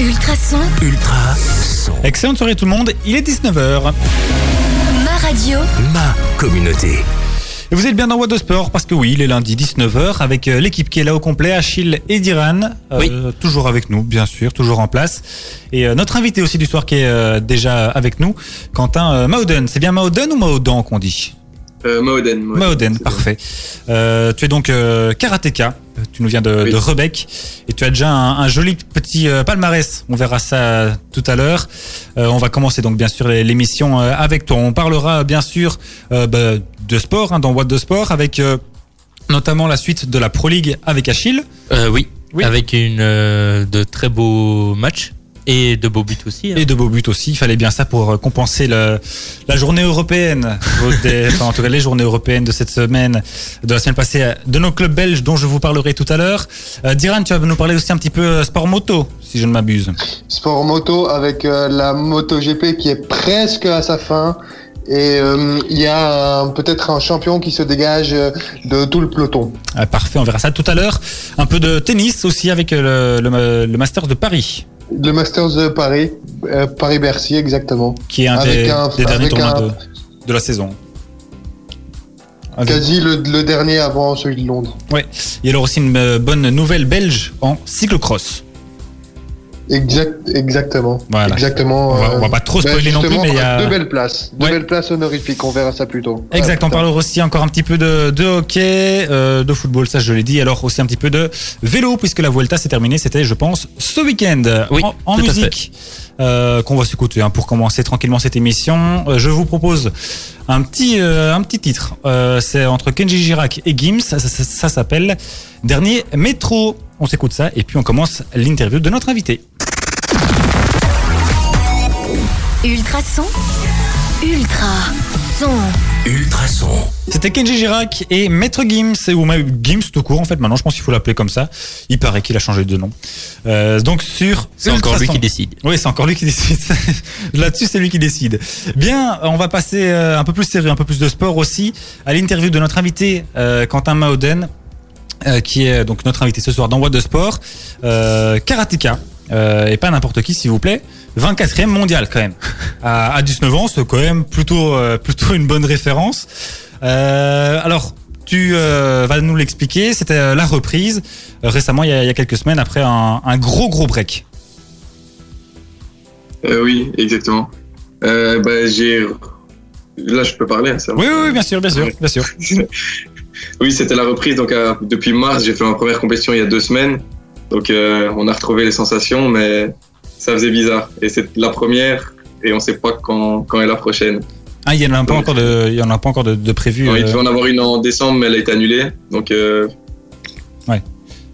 Ultrason, Ultra son. Excellente soirée tout le monde, il est 19h. ma radio, Ma communauté. Et vous êtes bien dans What de Sport parce que oui, il est lundi 19h avec euh, l'équipe qui est là au complet, Achille et Diran. euh, Oui. Toujours avec nous, bien sûr, toujours en place. Et euh, notre invité aussi du soir qui est euh, déjà avec nous, Quentin euh, Mauden. C'est bien Mauden ou Maodan qu'on dit? Euh, Maoden. Maoden, parfait. Euh, tu es donc euh, karatéka, tu nous viens de, Oui. de Rebec et tu as déjà un, un joli petit euh, palmarès. On verra ça tout à l'heure. Euh, on va commencer donc bien sûr l'émission euh, avec toi. On parlera bien sûr euh, bah, de sport hein, dans What de Sport avec euh, notamment la suite de la Pro League avec Achille. Euh, oui. Oui. avec une euh, de très beaux matchs et de beaux buts aussi. hein. Et de beaux buts aussi. Il fallait bien ça pour euh, compenser le, la journée européenne. des- enfin, en tout cas, les journées européennes de cette semaine, de la semaine passée, euh, de nos clubs belges dont je vous parlerai tout à l'heure. Euh, Diran, tu vas nous parler aussi un petit peu euh, sport moto, si je ne m'abuse. Sport moto avec euh, la MotoGP qui est presque à sa fin. Et euh, il y a peut-être un champion qui se dégage de tout le peloton. Ah, parfait, on verra ça tout à l'heure. Un peu de tennis aussi avec le, le, le Masters de Paris, Le Masters de Paris, euh, Paris-Bercy exactement. qui est un Avec des, un- des derniers tournois un- de, de la saison. Avec- Quasi le, le dernier avant celui de Londres. Ouais. Il y a alors aussi une euh, bonne nouvelle belge en cyclocross. Exact, exactement. Voilà. Exactement. On va- euh, on va pas trop ben, spoiler non plus, mais il y a- deux belles places, deux Ouais. belles places honorifiques. On verra ça plus tôt. Exact, Ouais, on parlera aussi encore un petit peu de, de hockey, euh, de football, ça je l'ai dit, alors aussi un petit peu de vélo, puisque la Vuelta s'est terminée, c'était je pense ce week-end. Oui, en, en tout à musique, euh, qu'on va s'écouter hein, pour commencer tranquillement cette émission. Euh, je vous propose un petit, euh, un petit titre, Euh, c'est entre Kenji Girac et Gims, ça, ça- ça- ça s'appelle Dernier Métro. On s'écoute ça et puis on commence l'interview de notre invité. Ultrason, Ultra son, Ultra son. C'était Kenji Girac et Maître Gims, ou même Gims tout court en fait, maintenant je pense qu'il faut l'appeler comme ça. Il paraît qu'il a changé de nom. Euh, donc sur C'est encore lui Ultrason. qui décide. Oui, c'est encore lui qui décide. Là-dessus, c'est lui qui décide. Bien, on va passer euh, un peu plus sérieux, un peu plus de sport aussi, à l'interview de notre invité euh, Quentin Maoden, euh, qui est donc notre invité ce soir dans What de Sport, euh, karatéka, euh, et pas n'importe qui, s'il vous plaît. 24e mondial quand même. À, à 19 ans, c'est quand même plutôt euh, plutôt une bonne référence. Alors. Tu vas nous l'expliquer. C'était la reprise récemment, il y, a, il y a quelques semaines, après un, un gros gros break. Oui, exactement. Bah, j'ai. Là, je peux parler, hein, ça va Oui, oui, oui, bien sûr, bien sûr, bien sûr. Oui, c'était la reprise. Donc, euh, depuis mars, j'ai fait ma première compétition il y a deux semaines. Donc, euh, on a retrouvé les sensations, mais ça faisait bizarre. Et c'est la première, et on sait pas quand, quand est la prochaine. Ah, il y en a pas encore de, il y en a pas encore de, de prévu. Il euh, devait en avoir une en décembre, mais elle a été annulée. Donc, euh,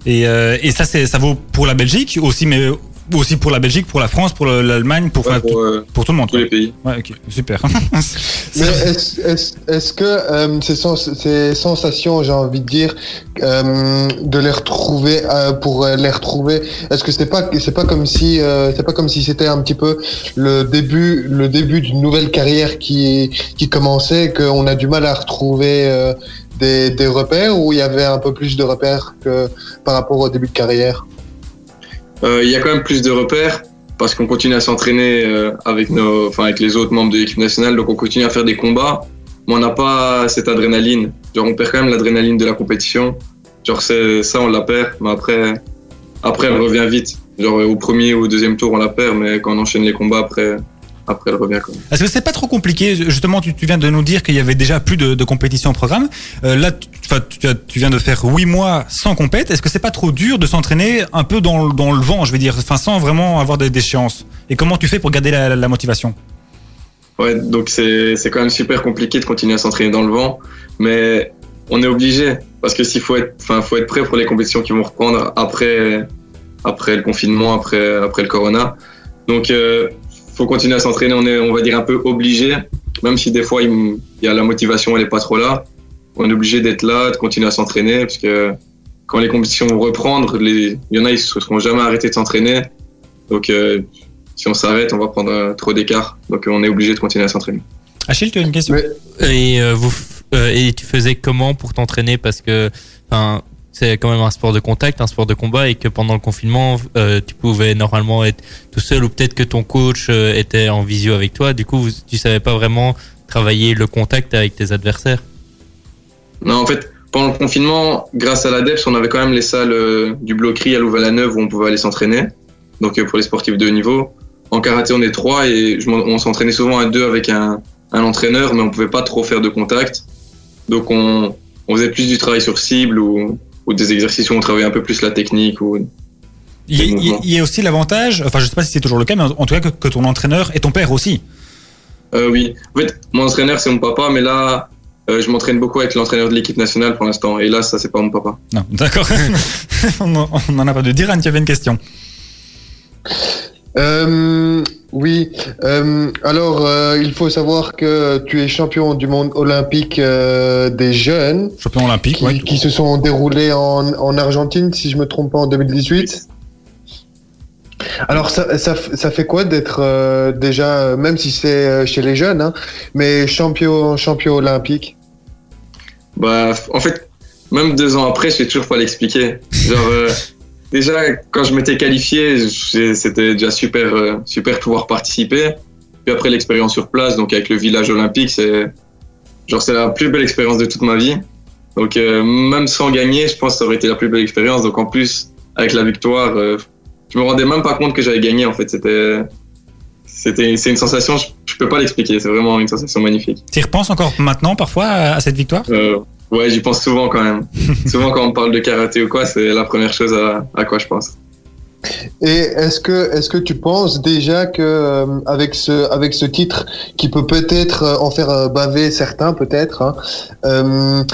et, euh, et ça, ça vaut pour la Belgique aussi, mais aussi pour la Belgique, pour la France, pour le- l'Allemagne, pour, ouais, euh, pour tout le monde. tous quoi. les pays. Ouais, ok, super. Mais est-ce est est que euh, ces, sens ces sensations, j'ai envie de dire, euh, de les retrouver pour les retrouver, est-ce que c'est pas c'est pas comme si euh, c'est pas comme si c'était un petit peu le début le début d'une nouvelle carrière qui qui commençait, qu'on a du mal à retrouver des, des repères ou il y avait un peu plus de repères que par rapport au début de carrière? Euh, Il y a quand même plus de repères parce qu'on continue à s'entraîner euh, avec nos, enfin avec les autres membres de l'équipe nationale, donc on continue à faire des combats, mais on n'a pas cette adrénaline. Genre on perd quand même l'adrénaline de la compétition. Genre c'est ça on la perd, mais après après elle revient vite. Genre au premier ou au deuxième tour on la perd, mais quand on enchaîne les combats après après elle revient quand même. Est-ce que c'est pas trop compliqué? Justement, tu, tu viens de nous dire qu'il y avait déjà plus de, de compétition au programme. Euh, là, tu, viens de faire huit mois sans compète. Est-ce que c'est pas trop dur de s'entraîner un peu dans, le- dans le vent, je veux dire, enfin, sans vraiment avoir des d'échéance Et comment tu fais pour garder la, la motivation? Ouais, donc c'est c'est quand même super compliqué de continuer à s'entraîner dans le vent, mais on est obligé parce que s'il faut être, enfin, faut être prêt pour les compétitions qui vont reprendre après après le confinement, après après le corona. Donc euh, faut continuer à s'entraîner. On est, on va dire un peu obligé, même si des fois il, y a la motivation, elle est pas trop là. On est obligé d'être là, de continuer à s'entraîner parce que quand les compétitions vont reprendre, les, il y en a ils se seront jamais arrêtés de s'entraîner. Donc euh, si on s'arrête, on va prendre euh, trop d'écart. Donc euh, on est obligé de continuer à s'entraîner. Achille, tu as une question? Mais- Et, euh, vous, f- euh, et tu faisais comment pour t'entraîner? Parce que enfin, c'est quand même un sport de contact, un sport de combat, et que pendant le confinement, euh, tu pouvais normalement être tout seul, ou peut-être que ton coach euh, était en visio avec toi. Du coup, vous- tu savais pas vraiment travailler le contact avec tes adversaires. Non, en fait, pendant le confinement, grâce à l'ADEPS, on avait quand même les salles euh, du Bloquerie à Louvain-la-Neuve où on pouvait aller s'entraîner. Donc pour les sportifs de haut niveau. En karaté, on est trois et on s'entraînait souvent à deux avec un, un entraîneur, mais on pouvait pas trop faire de contact. Donc on, on faisait plus du travail sur cible ou, ou des exercices où on travaillait un peu plus la technique. Ou... Il y, a- il y a- aussi l'avantage, enfin je sais pas si c'est toujours le cas, mais en tout cas que, que ton entraîneur est ton père aussi. Euh, oui, en fait, mon entraîneur c'est mon papa, mais là, euh, je m'entraîne beaucoup avec l'entraîneur de l'équipe nationale pour l'instant. Et là, ça c'est pas mon papa. Non, d'accord. on en- on en a pas de dire. Anne, tu avais une question. Euh, oui. Euh, alors, euh, il faut savoir que tu es champion du monde olympique euh, des jeunes Champion olympique, qui, ouais. qui se sont déroulés en, en Argentine, si je me trompe pas, en 2018. Alors, ça, ça, ça fait quoi d'être euh, déjà, euh, même si c'est euh, chez les jeunes, hein, mais champion, champion olympique? Bah, en fait, même deux ans après, je sais toujours pas l'expliquer. Genre, euh, déjà, quand je m'étais qualifié, c'était déjà super, euh, super pouvoir participer. Puis après, l'expérience sur place, donc avec le village olympique, c'est, genre, c'est la plus belle expérience de toute ma vie. Donc, euh, même sans gagner, je pense que ça aurait été la plus belle expérience. Donc, en plus, avec la victoire, euh, je me rendais même pas compte que j'avais gagné, en fait. C'était, c'était, c'est une sensation, je, je peux pas l'expliquer. C'est vraiment une sensation magnifique. Tu y repenses encore maintenant, parfois, à à cette victoire? Euh, ouais, j'y pense souvent quand même. souvent quand on parle de karaté ou quoi, c'est la première chose à, à quoi je pense. Et est-ce que, est-ce que tu penses déjà que euh, avec ce, avec ce titre qui peut peut-être euh, en faire euh, baver certains, peut-être, hein, euh,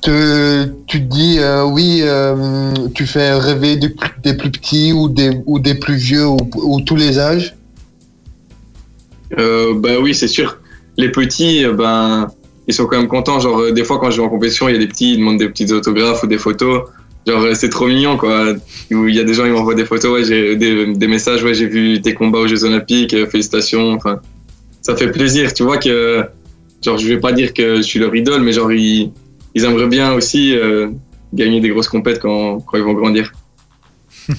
te, tu te dis euh, oui, euh, tu fais rêver des, plus- des plus petits ou des, ou des plus vieux ou, ou tous les âges? Euh, bah oui, c'est sûr. Les petits, ben, ils sont quand même contents. Genre, euh, des fois, quand je vais en compétition, il y a des petits, ils demandent des petites autographes ou des photos. Genre, euh, c'est trop mignon, quoi. Il y a des gens, ils m'envoient des photos, ouais, j'ai des, des messages, ouais, j'ai vu tes combats aux Jeux Olympiques, euh, félicitations. Enfin, ça fait plaisir. Tu vois que, genre, je vais pas dire que je suis leur idole, mais genre, ils, ils aimeraient bien aussi euh, gagner des grosses compètes quand, quand ils vont grandir.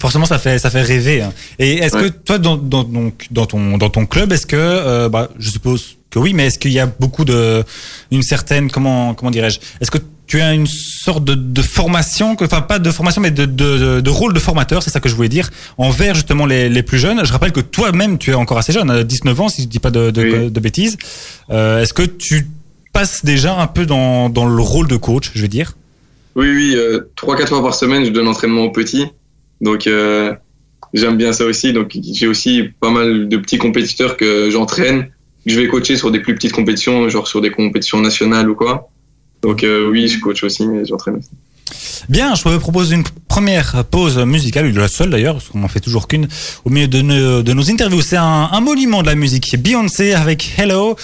Forcément, ça fait, ça fait rêver. hein. Et est-ce que toi, dans, dans, donc, dans, ton, dans ton club, est-ce que, euh, bah, je suppose que oui, mais est-ce qu'il y a beaucoup de, une certaine, comment, comment dirais-je, est-ce que tu as une sorte de, de formation, que- enfin pas de formation, mais de, de, rôle de formateur, c'est ça que je voulais dire, envers justement les, les plus jeunes? Je rappelle que toi-même, tu es encore assez jeune, à 19 ans, si je dis pas de, de, Oui. bêtises. Euh, est-ce que tu passes déjà un peu dans, dans le rôle de coach, je veux dire? Oui, oui, euh, trois, quatre fois par semaine, je donne entraînement aux petits. Donc, euh, j'aime bien ça aussi. Donc, j'ai aussi pas mal de petits compétiteurs que j'entraîne, je vais coacher sur des plus petites compétitions, genre sur des compétitions nationales ou quoi. Donc, euh, oui, je coach aussi, mais j'entraîne aussi. Bien, je vous propose une première pause musicale, la seule d'ailleurs, parce qu'on n'en fait toujours qu'une, au milieu de nos, interviews. C'est un monument de la musique, Beyoncé avec Hello.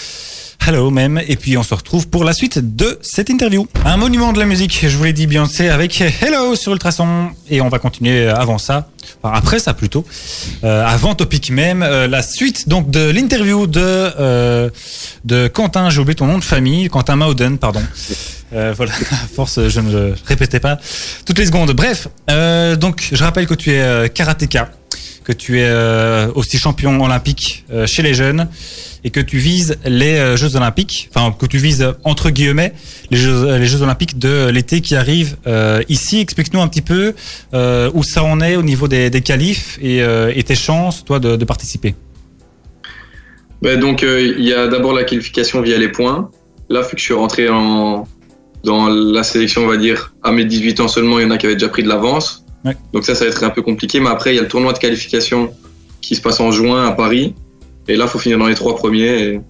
Hello même, et puis on se retrouve pour la suite de cette interview. Un monument de la musique, je vous l'ai dit, Beyoncé avec Hello sur Ultrason, et on va continuer avant ça, enfin après ça plutôt, euh, avant Topic même, euh, la suite donc de l'interview de euh, de Quentin, j'ai oublié ton nom de famille, Quentin Mauden, pardon. Euh, voilà, force, je ne le répétais pas toutes les secondes. Bref, euh, donc je rappelle que tu es euh, karatéka, que tu es euh, aussi champion olympique euh, chez les jeunes et que tu vises les euh, Jeux olympiques, enfin que tu vises entre guillemets les Jeux, les Jeux olympiques de l'été qui arrivent ici. Explique-nous un petit peu où ça en est au niveau des, des qualifs et, tes chances, toi, de, participer. Ben, donc, il y a d'abord la qualification via les points. Là, vu que je suis rentré en, dans la sélection, on va dire, à mes 18 ans seulement, il y en a qui avaient déjà pris de l'avance. Ouais. Donc ça, ça va être un peu compliqué. Mais après, il y a le tournoi de qualification qui se passe en juin à Paris. Et là, il faut finir dans les trois premiers. Et,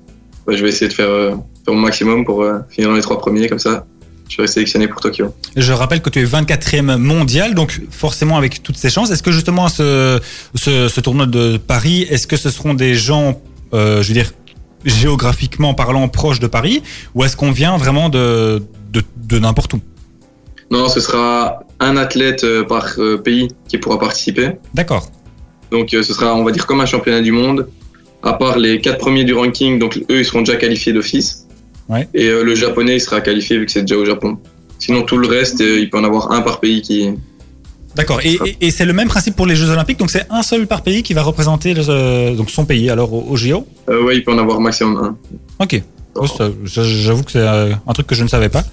ben, je vais essayer de faire, euh, faire mon maximum pour euh, finir dans les trois premiers. Comme ça, je serai sélectionné pour Tokyo. Je rappelle que tu es 24e mondial, donc forcément avec toutes ces chances. Est-ce que justement ce, ce, ce tournoi de Paris, est-ce que ce seront des gens, euh, je veux dire, géographiquement parlant, proches de Paris, ou est-ce qu'on vient vraiment de, de, de n'importe où? Non, ce sera un athlète euh, par euh, pays qui pourra participer. D'accord. Donc euh, ce sera, on va dire, comme un championnat du monde, à part les quatre premiers du ranking, donc eux, ils seront déjà qualifiés d'office. Ouais. Et le japonais, il sera qualifié vu que c'est déjà au Japon. Sinon, tout le reste, il peut en avoir un par pays qui. D'accord. Et, et- et c'est le même principe pour les Jeux Olympiques. Donc c'est un seul par pays qui va représenter le- donc son pays alors au, au JO. Euh, ouais, il peut en avoir maximum un. Ok. J'avoue que c'est euh, un truc que je ne savais pas.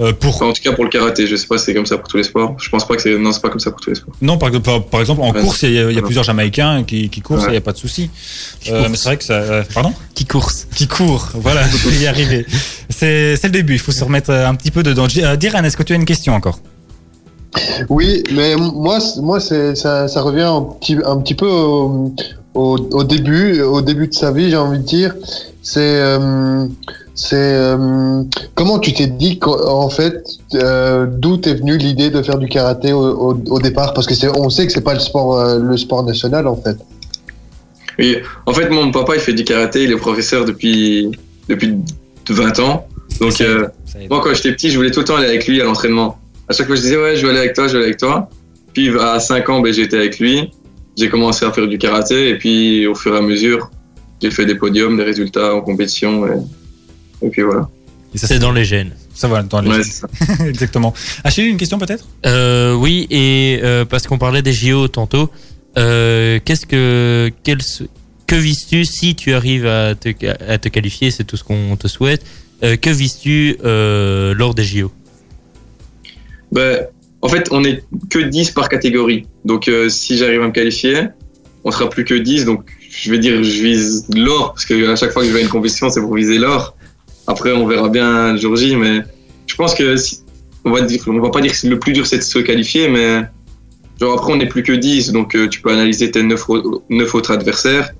Euh, pour Enfin, en tout cas, pour le karaté, je sais pas si c'est comme ça pour tous les sports. Je pense pas que c'est. Non, c'est pas comme ça pour tous les sports. non par, par, par exemple en Ouais, course il y a, y plusieurs Jamaïcains qui, qui courent, Ouais. il y a pas de souci. Euh, mais c'est vrai que ça. euh, pardon. Qui course Qui court. Voilà, je vais y arriver. C'est c'est le début. Il faut se remettre un petit peu dedans. Euh, Diran, est-ce que tu as une question encore? Oui, mais moi, moi, ça, ça revient un petit, un petit peu au, au, au début, au début de sa vie, j'ai envie de dire. C'est, euh, c'est euh, comment tu t'es dit qu'en en fait, euh, d'où t'es venue l'idée de faire du karaté au, au, au départ? Parce que c'est, on sait que c'est pas le sport, euh, le sport national en fait. Oui, en fait, mon papa, il fait du karaté, il est professeur depuis, depuis 20 ans. Donc, euh, moi, quand j'étais petit, je voulais tout le temps aller avec lui à l'entraînement. À chaque fois, je disais, ouais, je vais aller avec toi, je vais aller avec toi. Puis, à 5 ans, ben, j'étais avec lui. J'ai commencé à faire du karaté. Et puis, au fur et à mesure, j'ai fait des podiums, des résultats en compétition. Et, et puis voilà. Et ça, C'est dans les gènes. Ça va dans les. Ouais, ça. Exactement. Achille, une question peut-être? Euh, oui, et euh, parce qu'on parlait des JO tantôt, euh, qu'est-ce que quel, que vises-tu si tu arrives à te, à te qualifier? C'est tout ce qu'on te souhaite. Euh, que vises-tu euh, lors des JO Ben, en fait, on est que 10 par catégorie. Donc, euh, si j'arrive à me qualifier, on sera plus que 10. Donc, je vais dire, je vise l'or, parce que à chaque fois que je vais à une compétition, c'est pour viser l'or. Après, on verra bien le jour J, mais je pense que si, on va pas dire que le plus dur c'est de se qualifier, mais genre après, on n'est plus que 10. Donc, euh, tu peux analyser tes 9, autres adversaires.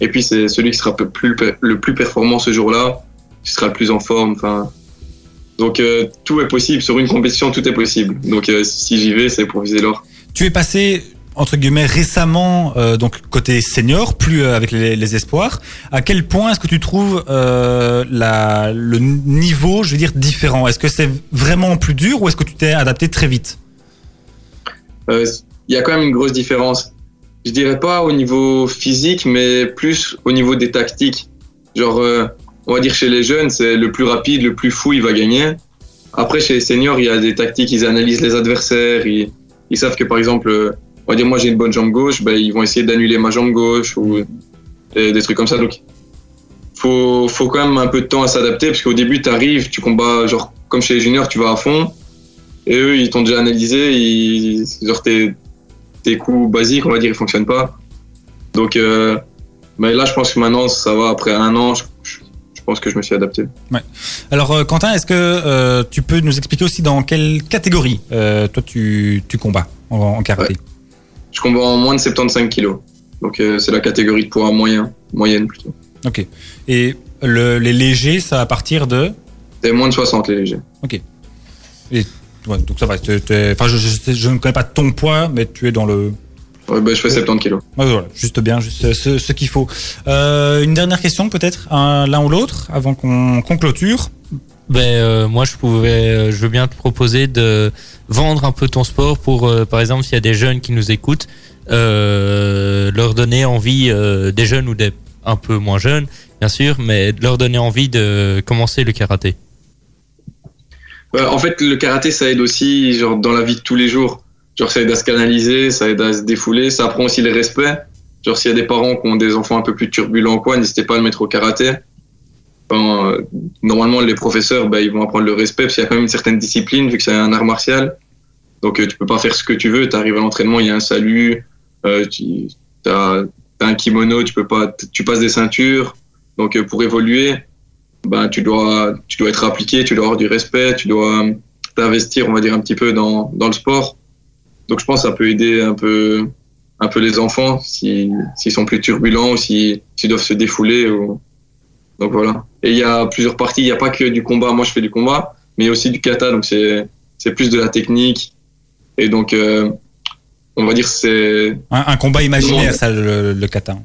Et puis, c'est celui qui sera le plus, le plus performant ce jour-là, qui sera le plus en forme. Enfin, donc euh, tout est possible sur une compétition, tout est possible. Donc euh, si j'y vais, c'est pour viser l'or. Tu es passé entre guillemets récemment euh, donc côté senior, plus euh, avec les, espoirs. À quel point est-ce que tu trouves euh, la, le niveau, je veux dire, différent? Est-ce que c'est vraiment plus dur ou est-ce que tu t'es adapté très vite? Il y a quand même une grosse différence. Je dirais pas au niveau physique, mais plus au niveau des tactiques. Genre, on va dire chez les jeunes, c'est le plus rapide, le plus fou, il va gagner. Après, chez les seniors, il y a des tactiques, ils analysent les adversaires, ils, savent que par exemple, on va dire moi j'ai une bonne jambe gauche, ben, ils vont essayer d'annuler ma jambe gauche ou des, des trucs comme ça. Donc, faut, faut quand même un peu de temps à s'adapter, parce qu'au début, tu arrives, tu combats, genre comme chez les juniors, tu vas à fond, et eux, ils t'ont déjà analysé, ils, genre tes, tes coups basiques, on va dire, ils fonctionnent pas. Donc, euh, mais là, je pense que maintenant, ça va. Après un an, je, je- je pense que je me suis adapté. Alors euh, Quentin, est-ce que euh, tu peux nous expliquer aussi dans quelle catégorie euh, toi tu, tu combats en, en karaté? Je combats en moins de 75 kilos. Donc, euh, c'est la catégorie de poids moyen, moyenne plutôt. Ok. Et le, les légers, ça à partir de? C'est moins de 60 les légers. Ouais, donc ça va. t'es- t'es- Enfin, je, je, sais- je ne connais pas ton poids, mais tu es dans le. Ouais, bah, je fais 70 kilos. Ouais, voilà, juste bien, juste ce, ce qu'il faut. Euh, une dernière question peut-être, un- l'un ou l'autre, avant qu'on qu'on clôture. Ben euh, moi je pouvais, euh, je veux bien te proposer de vendre un peu ton sport pour, euh, par exemple, s'il y a des jeunes qui nous écoutent, leur donner envie, des jeunes ou des un peu moins jeunes, bien sûr, mais leur donner envie de commencer le karaté. En fait, le karaté, ça aide aussi, genre, dans la vie de tous les jours. Genre, ça aide à se canaliser, ça aide à se défouler, ça apprend aussi le respect. Genre, s'il y a des parents qui ont des enfants un peu plus turbulents, quoi, n'hésitez pas à le mettre au karaté. Euh, normalement, les professeurs, bah, ils vont apprendre le respect, parce qu'il y a quand même une certaine discipline, vu que c'est un art martial. Donc, euh, tu peux pas faire ce que tu veux. Tu arrives à l'entraînement, il y a un salut, euh, tu as, un kimono, tu peux pas, tu passes des ceintures. Donc, euh, pour évoluer, ben, tu dois, tu dois être appliqué, tu dois avoir du respect, tu dois t'investir, on va dire, un petit peu dans, dans le sport. Donc, je pense que ça peut aider un peu, un peu les enfants si, s'ils sont plus turbulents ou si- s'ils doivent se défouler. Ou... Donc, voilà. Et il y a plusieurs parties. Il n'y a pas que du combat. Moi, je fais du combat, mais il y a aussi du kata. Donc, c'est, c'est plus de la technique. Et donc, euh, on va dire, c'est, Un, un combat imaginaire, ça, le, le kata.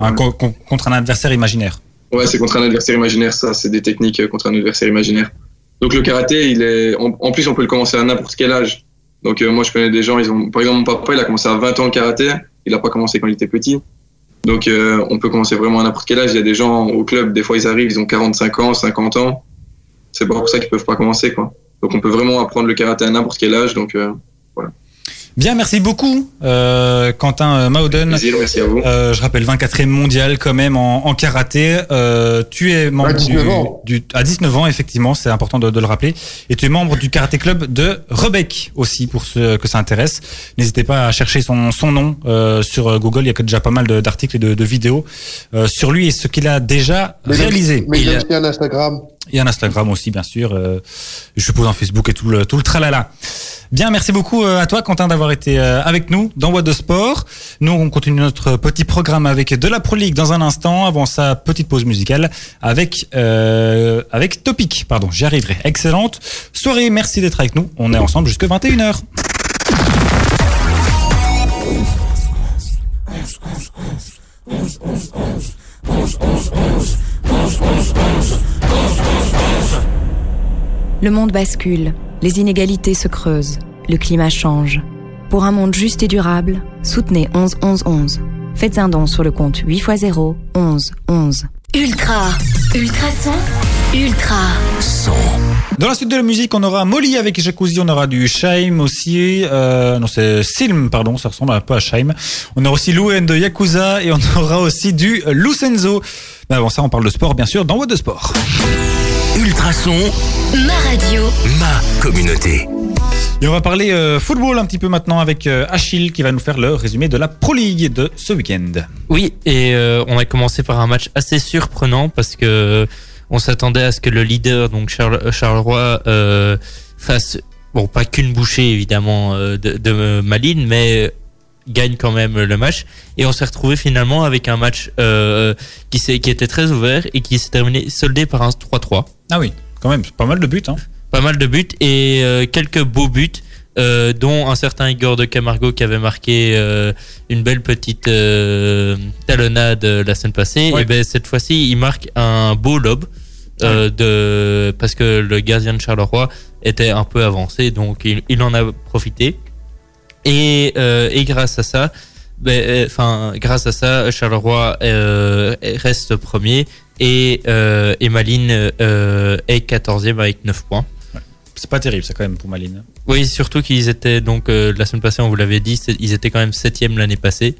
Un Ouais. contre un adversaire imaginaire. Ouais, c'est contre un adversaire imaginaire, ça. C'est des techniques euh, contre un adversaire imaginaire. Donc le karaté, il est. En, en plus, on peut le commencer à n'importe quel âge. Donc euh, moi, je connais des gens. Ils ont. Par exemple, mon papa, il a commencé à 20 ans le karaté. Il a pas commencé quand il était petit. Donc euh, on peut commencer vraiment à n'importe quel âge. Il y a des gens au club. Des fois, ils arrivent, ils ont 45 ans, 50 ans. C'est pas pour ça qu'ils peuvent pas commencer, quoi. Donc on peut vraiment apprendre le karaté à n'importe quel âge. Donc euh, Bien, merci beaucoup, euh, Quentin euh, Mauden. plaisir, merci à vous. Euh, je rappelle 24e mondial quand même en, en karaté. Euh, tu es membre À 19 du, ans. du- à 19 ans effectivement, c'est important de, de le rappeler. Et tu es membre du karaté club de Rebec aussi pour ceux que ça intéresse. N'hésitez pas à chercher son, son nom euh, sur Google. Il y a déjà pas mal d'articles et de, de vidéos euh, sur lui et ce qu'il a déjà Mais réalisé. Mais il a- aussi un Instagram. Et un Instagram aussi, bien sûr. Euh, je suppose en Facebook et tout le, tout le tralala. Bien, merci beaucoup euh, à toi, Quentin, d'avoir été euh, avec nous dans What de Sport. Nous, on continue notre petit programme avec de la Pro League dans un instant. Avant ça, petite pause musicale avec euh, avec Topic. Pardon, j'y arriverai. Excellente soirée. Merci d'être avec nous. On est ensemble jusque 21h. Le monde bascule, les inégalités se creusent, le climat change. Pour un monde juste et durable, soutenez 11 11 11. Faites un don sur le compte 8 x 0 11 11. Ultra, ultrason, ultra. Son. Dans la suite de la musique, on aura Molly avec Jacuzzi, on aura du Shaim aussi. Euh, non, c'est Silm, pardon, ça ressemble un peu à Shaim. On aura aussi Luen de Yakuza et on aura aussi du Lucenzo. Mais avant ça, on parle de sport, bien sûr, dans What de Sport. Ultrason, Ma radio, ma communauté. Et on va parler euh, football un petit peu maintenant avec euh, Achille qui va nous faire le résumé de la Pro League de ce week-end. Oui, et euh, on a commencé par un match assez surprenant parce que euh, on s'attendait à ce que le leader, donc Charles, Charleroi, euh, fasse, bon, pas qu'une bouchée évidemment euh, de, de Malines, mais gagne quand même le match. Et on s'est retrouvé finalement avec un match euh, qui, était très ouvert et qui s'est terminé soldé par un 3-3. Ah oui, quand même, pas mal de buts. Hein. Pas mal de buts et euh, quelques beaux buts. euh, dont un certain Igor de Camargo qui avait marqué euh, une belle petite euh, talonnade euh, la semaine passée. Ouais. Et ben cette fois-ci, il marque un beau lob euh, de parce que le gardien de Charleroi était un peu avancé, donc il, il en a profité. Et, euh, et grâce à ça, ben, euh, enfin grâce à ça, Charleroi euh, reste premier et, et Malines euh, est 14e avec 9 points. C'est pas terrible, ça quand même pour Maline. Oui, surtout qu'ils étaient donc la semaine passée, on vous l'avait dit, ils étaient quand même septième l'année passée.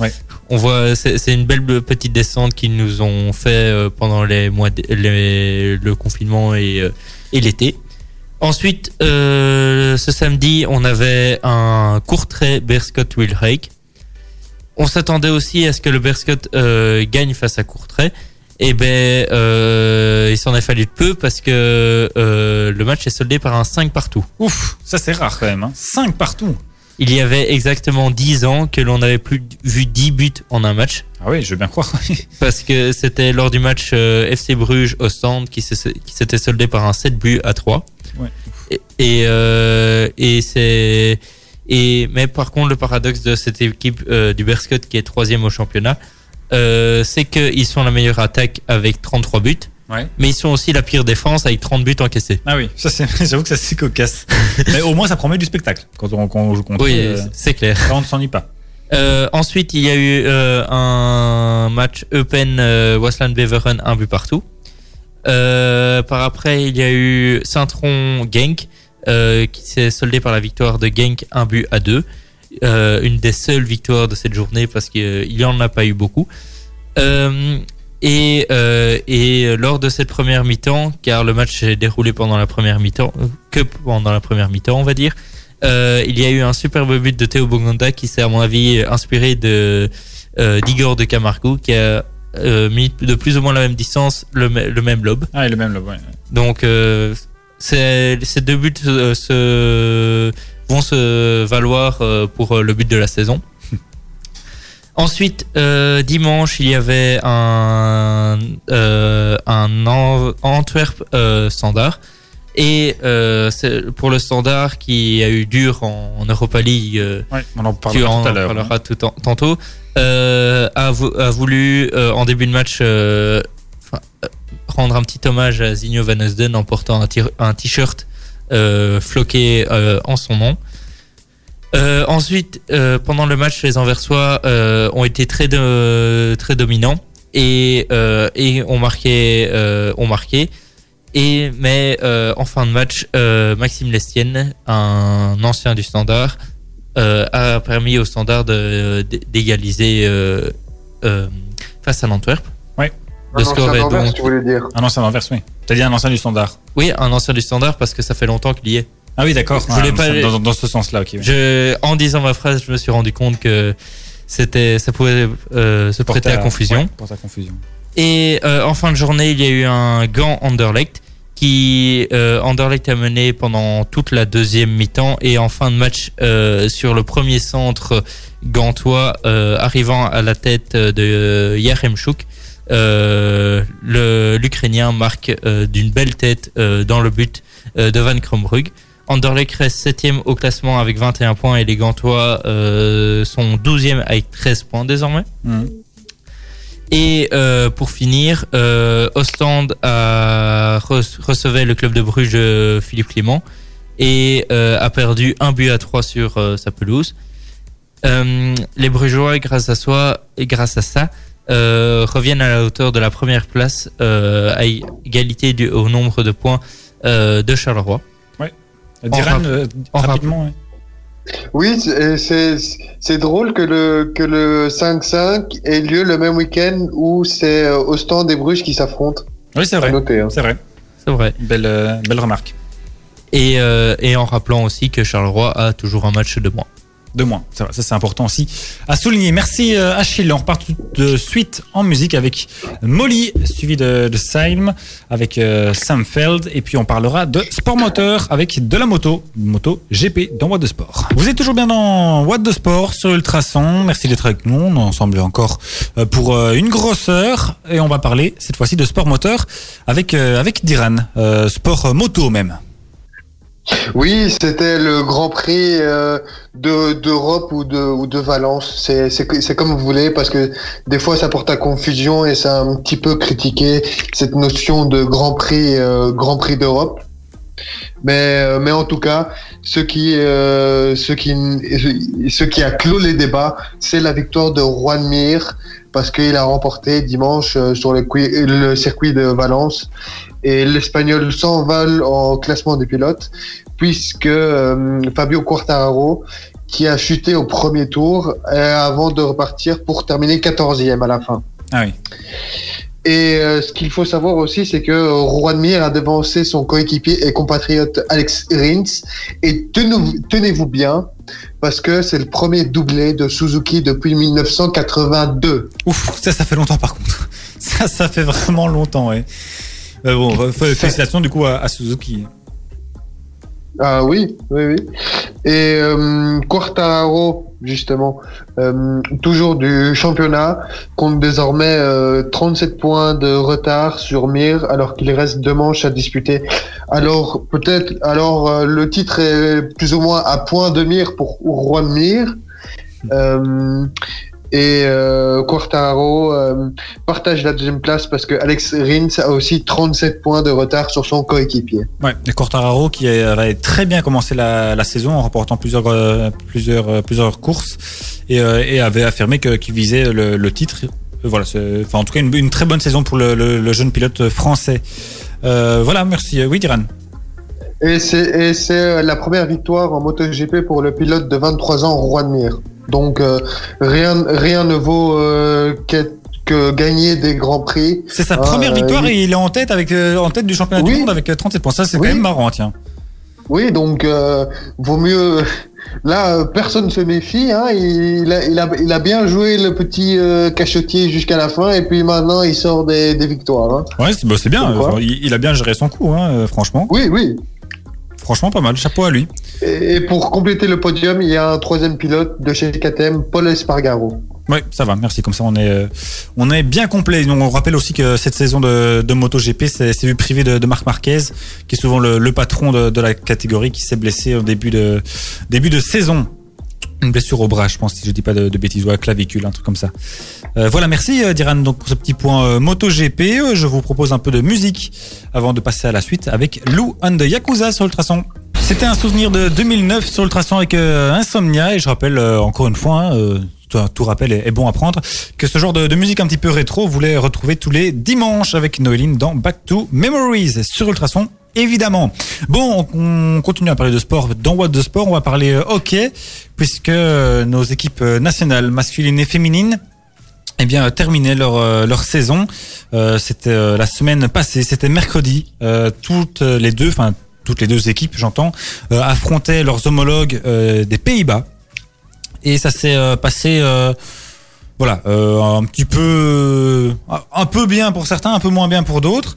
Ouais. On voit, c'est une belle petite descente qu'ils nous ont fait euh, pendant les mois, d- les- le confinement et, euh, et l'été. Ensuite, euh, ce samedi, on avait un Courtrai Berscott Wilrake. On s'attendait aussi à ce que le Berscott euh, gagne face à Courtrai. Et ben, euh, il s'en est fallu peu parce que le match est soldé par un 5 partout. Ouf, ça c'est rare quand même. Hein. 5 partout. Il y avait exactement 10 ans que l'on n'avait plus vu 10 buts en un match. Ah oui, je veux bien croire. Parce que c'était lors du match euh, FC Bruges au qui s'était soldé par un 7 buts à 3. Ouais. Et, et, euh, et c'est. Et, mais par contre, le paradoxe de cette équipe euh, du Berscott qui est troisième au championnat, euh, c'est qu'ils sont la meilleure attaque avec 33 buts, ouais. mais ils sont aussi la pire défense avec 30 buts encaissés. Ah oui, ça c'est, j'avoue que ça c'est cocasse. Mais au moins ça promet du spectacle quand on, quand on joue contre Oui, eux. euh, c'est clair. on ne s'ennuie pas. Euh, ensuite, il y a eu euh, un match Eupen euh, Wasland Beveren, un but partout. Euh, par après, il y a eu Saint-Tron Genk euh, qui s'est soldé par la victoire de Genk, un but à deux. Euh, une des seules victoires de cette journée parce qu'il n'y en a pas eu beaucoup. Euh, et, euh, et lors de cette première mi-temps, car le match s'est déroulé pendant la première mi-temps, euh, que pendant la première mi-temps, on va dire, euh, il y a eu un superbe but de Théo Boganda qui s'est, à mon avis, inspiré de euh, d'Igor de Camargo, qui a mis de plus ou moins la même distance le, me- le même lob. Ah, et le même lobe, ouais. Donc, ces deux buts se, vont se valoir pour le but de la saison. Ensuite, euh, dimanche, il y avait un, euh, un An- Antwerp euh, standard. Et pour le standard qui a eu dur en, en Europa League, Ouais, on en tu parlera en tout à l'heure. hein. parleras tout en- tantôt, a, vou- a voulu en début de match rendre un petit hommage à Zinho Van Heusden en portant un t-shirt floqué en son nom. Euh, ensuite, euh, pendant le match, les Anversois euh, ont été très de- très dominants et euh, et ont marqué euh, ont marqué Et mais euh, en fin de match, euh, Maxime Lestienne, un ancien du Standard, euh, a permis au Standard d'égaliser euh, euh, face à l'Antwerp. Ouais. Le score est donc tu voulais dire. Un ancien d'Anvers, oui. T'as dit un ancien du standard. oui un ancien du Standard parce que ça fait longtemps qu'il y est. Ah oui, d'accord. Je voulais Ah, pas- dans, dans ce sens-là, ok. Je, en disant ma phrase, je me suis rendu compte que c'était ça pouvait euh, se prêter à confusion. ouais, à confusion. Et euh, en fin de journée, il y a eu un gant Anderlecht qui euh, Anderlecht a mené pendant toute la deuxième mi-temps et en fin de match euh, sur le premier centre gantois euh, arrivant à la tête de Yaremchuk. Euh, le l'Ukrainien marque euh, d'une belle tête euh, dans le but de Van Krombrugge. Anderlecht reste septième au classement avec 21 points et les Gantois euh, sont 12e avec 13 points désormais. Mhm. Et euh, pour finir, euh, Ostende a re- recevait le club de Bruges euh, Philippe Clément et a perdu un but à 3 sur sa pelouse. Les Brugeois, grâce à, soi, et grâce à ça, reviennent à la hauteur de la première place à égalité du, au nombre de points de Charleroi. Diran, euh, en rap- rapidement. ouais. Oui, c'est- drôle que le que le 5-5 ait lieu le même week-end où c'est euh, Ostende et Bruges qui s'affrontent. Oui, c'est vrai. hein. C'est vrai. C'est vrai. Belle, euh, belle remarque. Et, euh, et en rappelant aussi que Charleroi a toujours un match de moins. De moins. Ça, c'est important aussi à souligner. Merci euh, Achille. On repart tout de suite en musique avec Molly, suivi de, de avec euh, Sam. Et puis on parlera de sport moteur avec de la moto, moto GP dans What de Sport. Vous êtes toujours bien dans What de Sport sur Ultrason. Merci d'être avec nous. On est ensemble encore euh, pour euh, une grosse heure. Et on va parler cette fois-ci de sport moteur avec, avec Diran. Sport moto même. Oui, c'était le Grand Prix euh, de d'Europe ou de ou de Valence. C'est comme vous voulez parce que des fois ça porte à confusion et ça a un petit peu critiqué cette notion de Grand Prix euh, Grand Prix d'Europe. Mais euh, mais en tout cas, ce qui euh, ce qui ce qui a clos les débats, c'est la victoire de Juan Mir parce qu'il a remporté dimanche euh, sur le, le circuit de Valence et l'Espagnol s'envole en classement des pilotes puisque euh, Fabio Quartararo qui a chuté au premier tour euh, avant de repartir pour terminer 14e à la fin. Ah oui. Et euh, ce qu'il faut savoir aussi, c'est que Juan Mir a devancé son coéquipier et compatriote Alex Rins. Et tenez- tenez-vous bien, parce que c'est le premier doublé de Suzuki depuis 1982. Ouf, ça, ça fait longtemps par contre. Ça, ça fait vraiment longtemps, ouais. Euh, bon, félicitations du coup à, à Suzuki. Ah oui, oui, oui. Et euh, Quartararo, justement, euh, toujours du championnat, compte désormais euh, 37 points de retard sur Mir, alors qu'il reste deux manches à disputer. Alors peut-être, alors euh, le titre est plus ou moins à point de Mir pour Juan Mir. Et euh, euh, partage la deuxième place parce que Alex Rins a aussi 37 points de retard sur son coéquipier. Ouais, et Quartararo qui avait très bien commencé la, la saison en remportant plusieurs, euh, plusieurs, euh, plusieurs courses et, et avait affirmé qu'il visait le, le titre. Voilà, enfin en tout cas une, une très bonne saison pour le, le- le jeune pilote français. Voilà, merci. Oui, Diran. Et c'est la première victoire en MotoGP pour le pilote de 23 ans, Juan Mir. Donc euh, rien rien ne vaut euh, que, que gagner des grands prix. C'est sa première euh, victoire et il est en tête avec en tête du championnat Oui. du monde avec euh, 37 points. Ça c'est Oui. quand même marrant, tiens. Oui, donc vaut mieux. Là, personne se méfie. Hein, il, a, il, a, il a bien joué le petit euh, cachotier jusqu'à la fin, et puis maintenant il sort des, des victoires. Hein. Ouais, c'est bah, bien. Enfin, il, il a bien géré son coup, hein, franchement. Oui, oui. Franchement, pas mal. Chapeau à lui. Et, pour compléter le podium, il y a un troisième pilote de chez KTM, Paul Espargaro. Ouais, ça va, merci. Comme ça, on est, euh, on est bien complet. Donc, on rappelle aussi que cette saison de, de MotoGP, c'est du privé de, de Marc Marquez, qui est souvent le, le patron de, de la catégorie, qui s'est blessé au début de, début de saison. Une blessure au bras, je pense, si je dis pas de, bêtises, ou à la clavicule, un truc comme ça. Euh, voilà, merci euh, Diran donc pour ce petit point euh, MotoGP. Euh, Je vous propose un peu de musique avant de passer à la suite avec Lou and Yakuza sur Ultrason. C'était un souvenir de 2009 sur Ultrason avec Insomnia et je rappelle encore une fois, hein, tout, rappel est, bon à prendre, que ce genre de, musique un petit peu rétro, vous voulez retrouver tous les dimanches avec Noéline dans Back to Memories sur Ultrason. Évidemment. Bon, on on continue à parler de sport. Dans What de Sport, on va parler euh, hockey, puisque euh, nos équipes euh, nationales masculines et féminines eh bien, terminaient leur, leur saison. Euh, c'était la semaine passée, c'était mercredi. Euh, toutes les deux, enfin toutes les deux équipes, j'entends, affrontaient leurs homologues des Pays-Bas. Et ça s'est passé, voilà, euh, un petit peu, euh, un peu bien pour certains, un peu moins bien pour d'autres.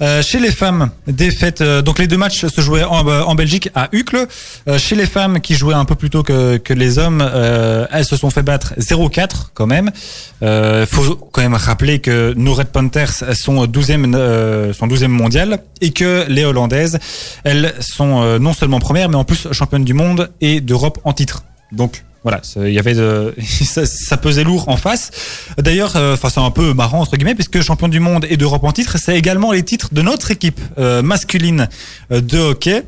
Euh, chez les femmes, défaite. euh, donc les deux matchs se jouaient en, en Belgique à Uccle. Euh, chez les femmes qui jouaient un peu plus tôt que, que les hommes, euh, elles se sont fait battre 0-4 quand même. Euh, faut quand même rappeler que nos Red Panthers sont 12e, euh, sont 12e mondial et que les Hollandaises, elles sont euh, non seulement premières, mais en plus championnes du monde et d'Europe en titre. Donc voilà, il y avait ça, pesait lourd en face. D'ailleurs, euh, enfin c'est un peu marrant entre guillemets, puisque champion du monde et d'Europe en titre, c'est également les titres de notre équipe euh, masculine euh, de hockey.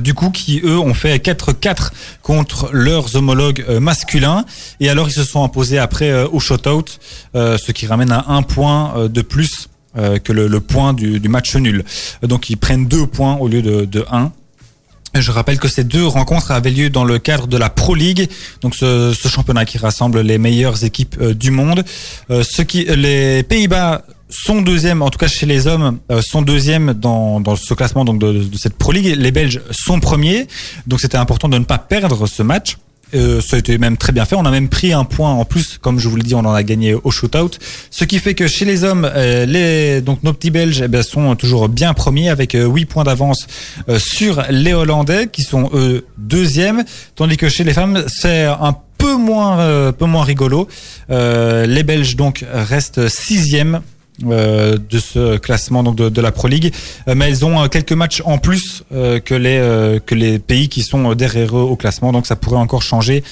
Du coup, qui eux ont fait 4-4 contre leurs homologues masculins. Et alors, ils se sont imposés après au shutout, euh, ce qui ramène à un point de plus que le, point du, match nul. Donc, ils prennent deux points au lieu de un. Je rappelle que ces deux rencontres avaient lieu dans le cadre de la Pro League, donc ce, championnat qui rassemble les meilleures équipes euh, du monde. Euh, les Pays-Bas sont deuxièmes, en tout cas chez les hommes, euh, sont deuxièmes dans, dans ce classement donc de, de cette Pro League. Les Belges sont premiers, donc c'était important de ne pas perdre ce match. Euh, ça a été même très bien fait. On a même pris un point en plus, comme je vous le dis, on en a gagné au shootout. Ce qui fait que chez les hommes, euh, les donc nos petits Belges eh bien, sont toujours bien premiers avec euh, 8 points d'avance euh, sur les Hollandais qui sont eux deuxièmes, tandis que chez les femmes c'est un peu moins euh, peu moins rigolo. Euh, les Belges donc restent sixièmes euh, de ce classement donc de, de la Pro League, Euh, mais elles ont euh, quelques matchs en plus euh, que les euh, que les pays qui sont euh, derrière eux au classement, donc ça pourrait encore changer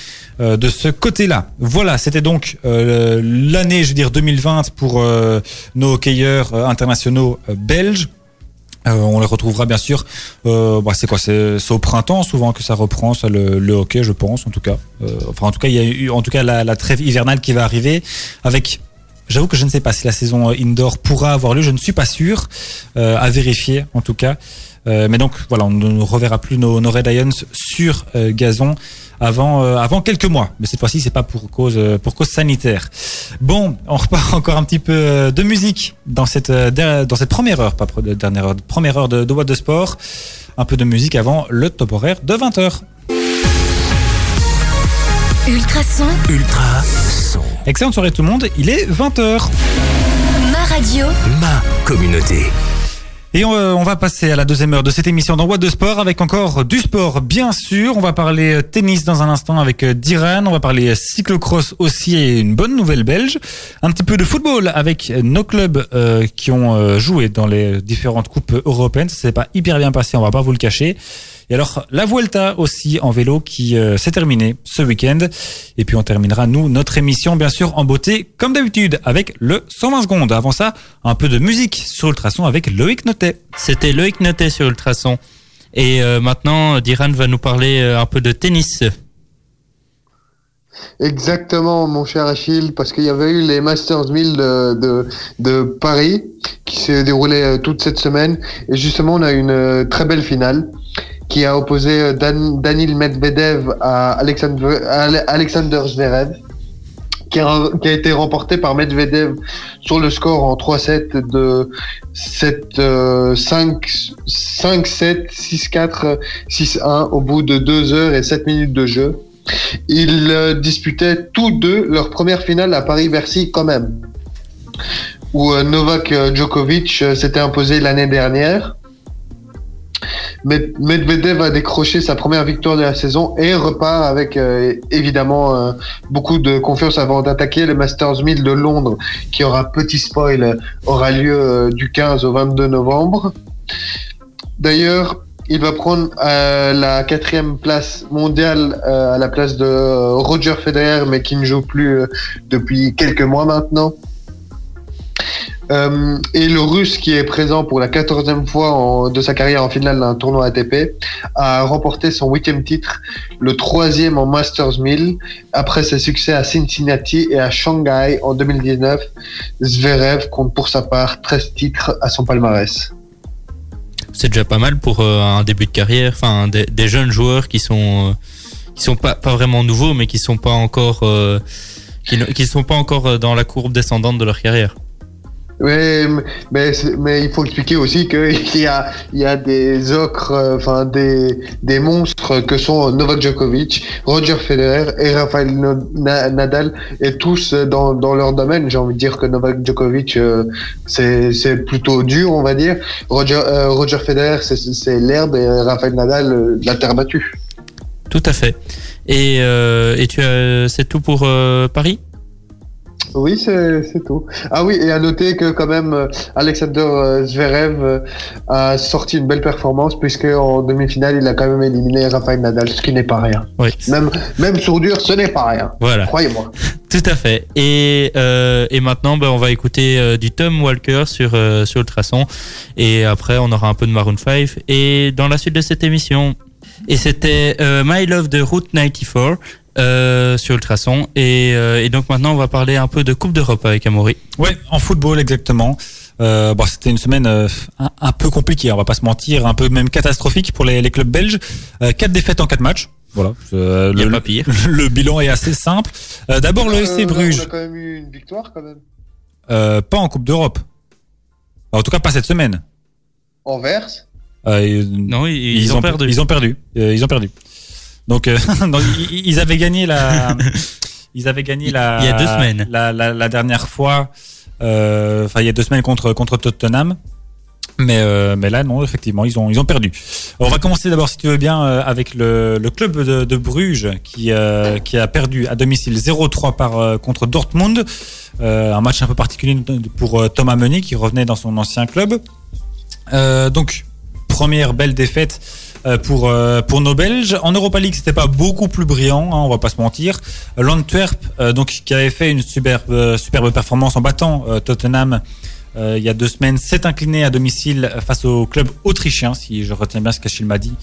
euh, de ce côté-là. Voilà, c'était donc euh, l'année, je veux dire 2020 pour euh, nos hockeyeurs euh, internationaux euh, belges. Euh, on les retrouvera bien sûr. Euh, bah, c'est quoi c'est au printemps souvent que ça reprend ça, le, le hockey, je pense en tout cas. Euh, enfin en tout cas il y a eu en tout cas la, la trêve hivernale qui va arriver avec. J'avoue que je ne sais pas si la saison euh, indoor pourra avoir lieu. Je ne suis pas sûr. Euh, à vérifier en tout cas. Euh, mais donc voilà, on ne reverra plus nos, nos Red Lions sur euh, gazon avant euh, avant quelques mois. Mais cette fois-ci, c'est pas pour cause euh, pour cause sanitaire. Bon, on repart encore un petit peu euh, de musique dans cette euh, dans cette première heure, pas dernière heure, première heure de, de What de Sport. Un peu de musique avant le top horaire de 20h. Ultrason, Ultra son. Excellente soirée tout le monde, il est 20h. ma radio, Ma communauté. Et on, euh, on va passer à la deuxième heure de cette émission dans What de Sport avec encore du sport, bien sûr. On va parler euh, tennis dans un instant avec euh, Diran. On va parler cyclocross aussi et une bonne nouvelle belge. Un petit peu de football avec nos clubs euh, qui ont euh, joué dans les différentes coupes européennes. Ça s'est pas hyper bien passé, on va pas vous le cacher. Et alors la Vuelta aussi en vélo qui euh, s'est terminée ce week-end. Et puis on terminera nous notre émission bien sûr en beauté comme d'habitude avec le 120 secondes. Avant ça, un peu de musique sur Ultrason avec Loïc Notet. C'était Loïc Notet sur Ultrason. Et euh, maintenant, Diran va nous parler euh, un peu de tennis. Exactement, mon cher Achille, parce qu'il y avait eu les Masters 1000 de, de, de Paris qui s'est déroulé toute cette semaine. Et justement, on a une très belle finale qui a opposé euh, Dan, Danil Medvedev à Alexander, Zverev, qui a, été remporté par Medvedev sur le score en 3-7 de 7, euh, 5, 5-7, 6-4, 6-1 au bout de 2 heures et 7 minutes de jeu. Ils euh, disputaient tous deux leur première finale à Paris-Bercy quand même, où Novak Djokovic s'était imposé l'année dernière. Med- Medvedev a décroché sa première victoire de la saison et repart avec euh, évidemment euh, beaucoup de confiance avant d'attaquer le Masters 1000 de Londres, qui aura petit spoil euh, aura lieu du 15 au 22 novembre. D'ailleurs, il va prendre la quatrième place mondiale à la place de Roger Federer, mais qui ne joue plus depuis quelques mois maintenant. Euh, et le Russe qui est présent pour la quatorzième fois en- de sa carrière en finale d'un tournoi ATP a remporté son huitième titre, le troisième en Masters 1000 après ses succès à Cincinnati et à Shanghai en 2019. Zverev compte pour sa part 13 titres à son palmarès. C'est déjà pas mal pour euh, un début de carrière. Enfin, des, jeunes joueurs qui sont euh, qui sont pas pas vraiment nouveaux, mais qui sont pas encore ne qui sont pas encore dans la courbe descendante de leur carrière. Mais, c'est- mais il faut expliquer aussi qu'il y a, il y a des ocres, euh, enfin des, des monstres que sont Novak Djokovic, Roger Federer et Rafael Nadal, et tous euh, dans, dans leur domaine. J'ai envie de dire que Novak Djokovic, euh, c'est plutôt dur, on va dire. Roger, euh, Roger Federer, c'est- l'herbe, et Rafael Nadal, euh, la terre battue. Tout à fait. Et euh, et tu c'est tout pour Paris? Oui, c'est tout. Ah oui, et à noter que quand même euh, Alexander euh, Zverev euh, a sorti une belle performance puisque en demi-finale il a quand même éliminé Rafael Nadal, ce qui n'est pas rien. Oui. Même même sur dur, ce n'est pas rien. Voilà. Croyez-moi. Tout à fait. Et, euh, et maintenant, ben, on va écouter euh, du Tom Walker sur, euh, sur Ultrason. Et après, on aura un peu de Maroon 5. Et dans la suite de cette émission, et c'était My Love de Route 94 euh, sur Ultrason. Et, euh, et donc maintenant, on va parler un peu de Coupe d'Europe avec Amaury. Ouais, en football exactement. Euh, bon, c'était une semaine euh, un, un peu compliquée, on va pas se mentir, un peu même catastrophique pour les, les clubs belges. Euh, quatre défaites en quatre matchs. Voilà. Euh, Il y a le, pas pire. le bilan est assez simple. Euh, D'abord le Euh, a- Bruges, On a quand même eu une victoire quand même. euh, pas en Coupe d'Europe. En tout cas, pas cette semaine. Anvers. Euh, Non, ils, ils ont, perdu. Ils ont perdu. Euh, ils ont perdu. Donc, euh, donc, ils, avaient gagné la. Ils avaient gagné la. Il y a deux semaines. La, la, la dernière fois. euh, Enfin, il y a deux semaines contre contre Tottenham. Mais euh, mais là non effectivement ils ont ils ont perdu. On va commencer d'abord si tu veux bien euh, avec le, le club de, de Bruges qui euh, qui a perdu à domicile 0-3 par contre Dortmund. Un match un peu particulier pour Thomas Meunier qui revenait dans son ancien club. Donc première belle défaite pour euh, pour nos Belges. En Europa League, c'était pas beaucoup plus brillant, hein, on va pas se mentir. Euh, L'Antwerp, euh, donc qui avait fait une superbe euh, superbe performance en battant euh, Tottenham euh, il y a deux semaines, s'est incliné à domicile face au club autrichien, si je retiens bien ce qu'Achille m'a dit,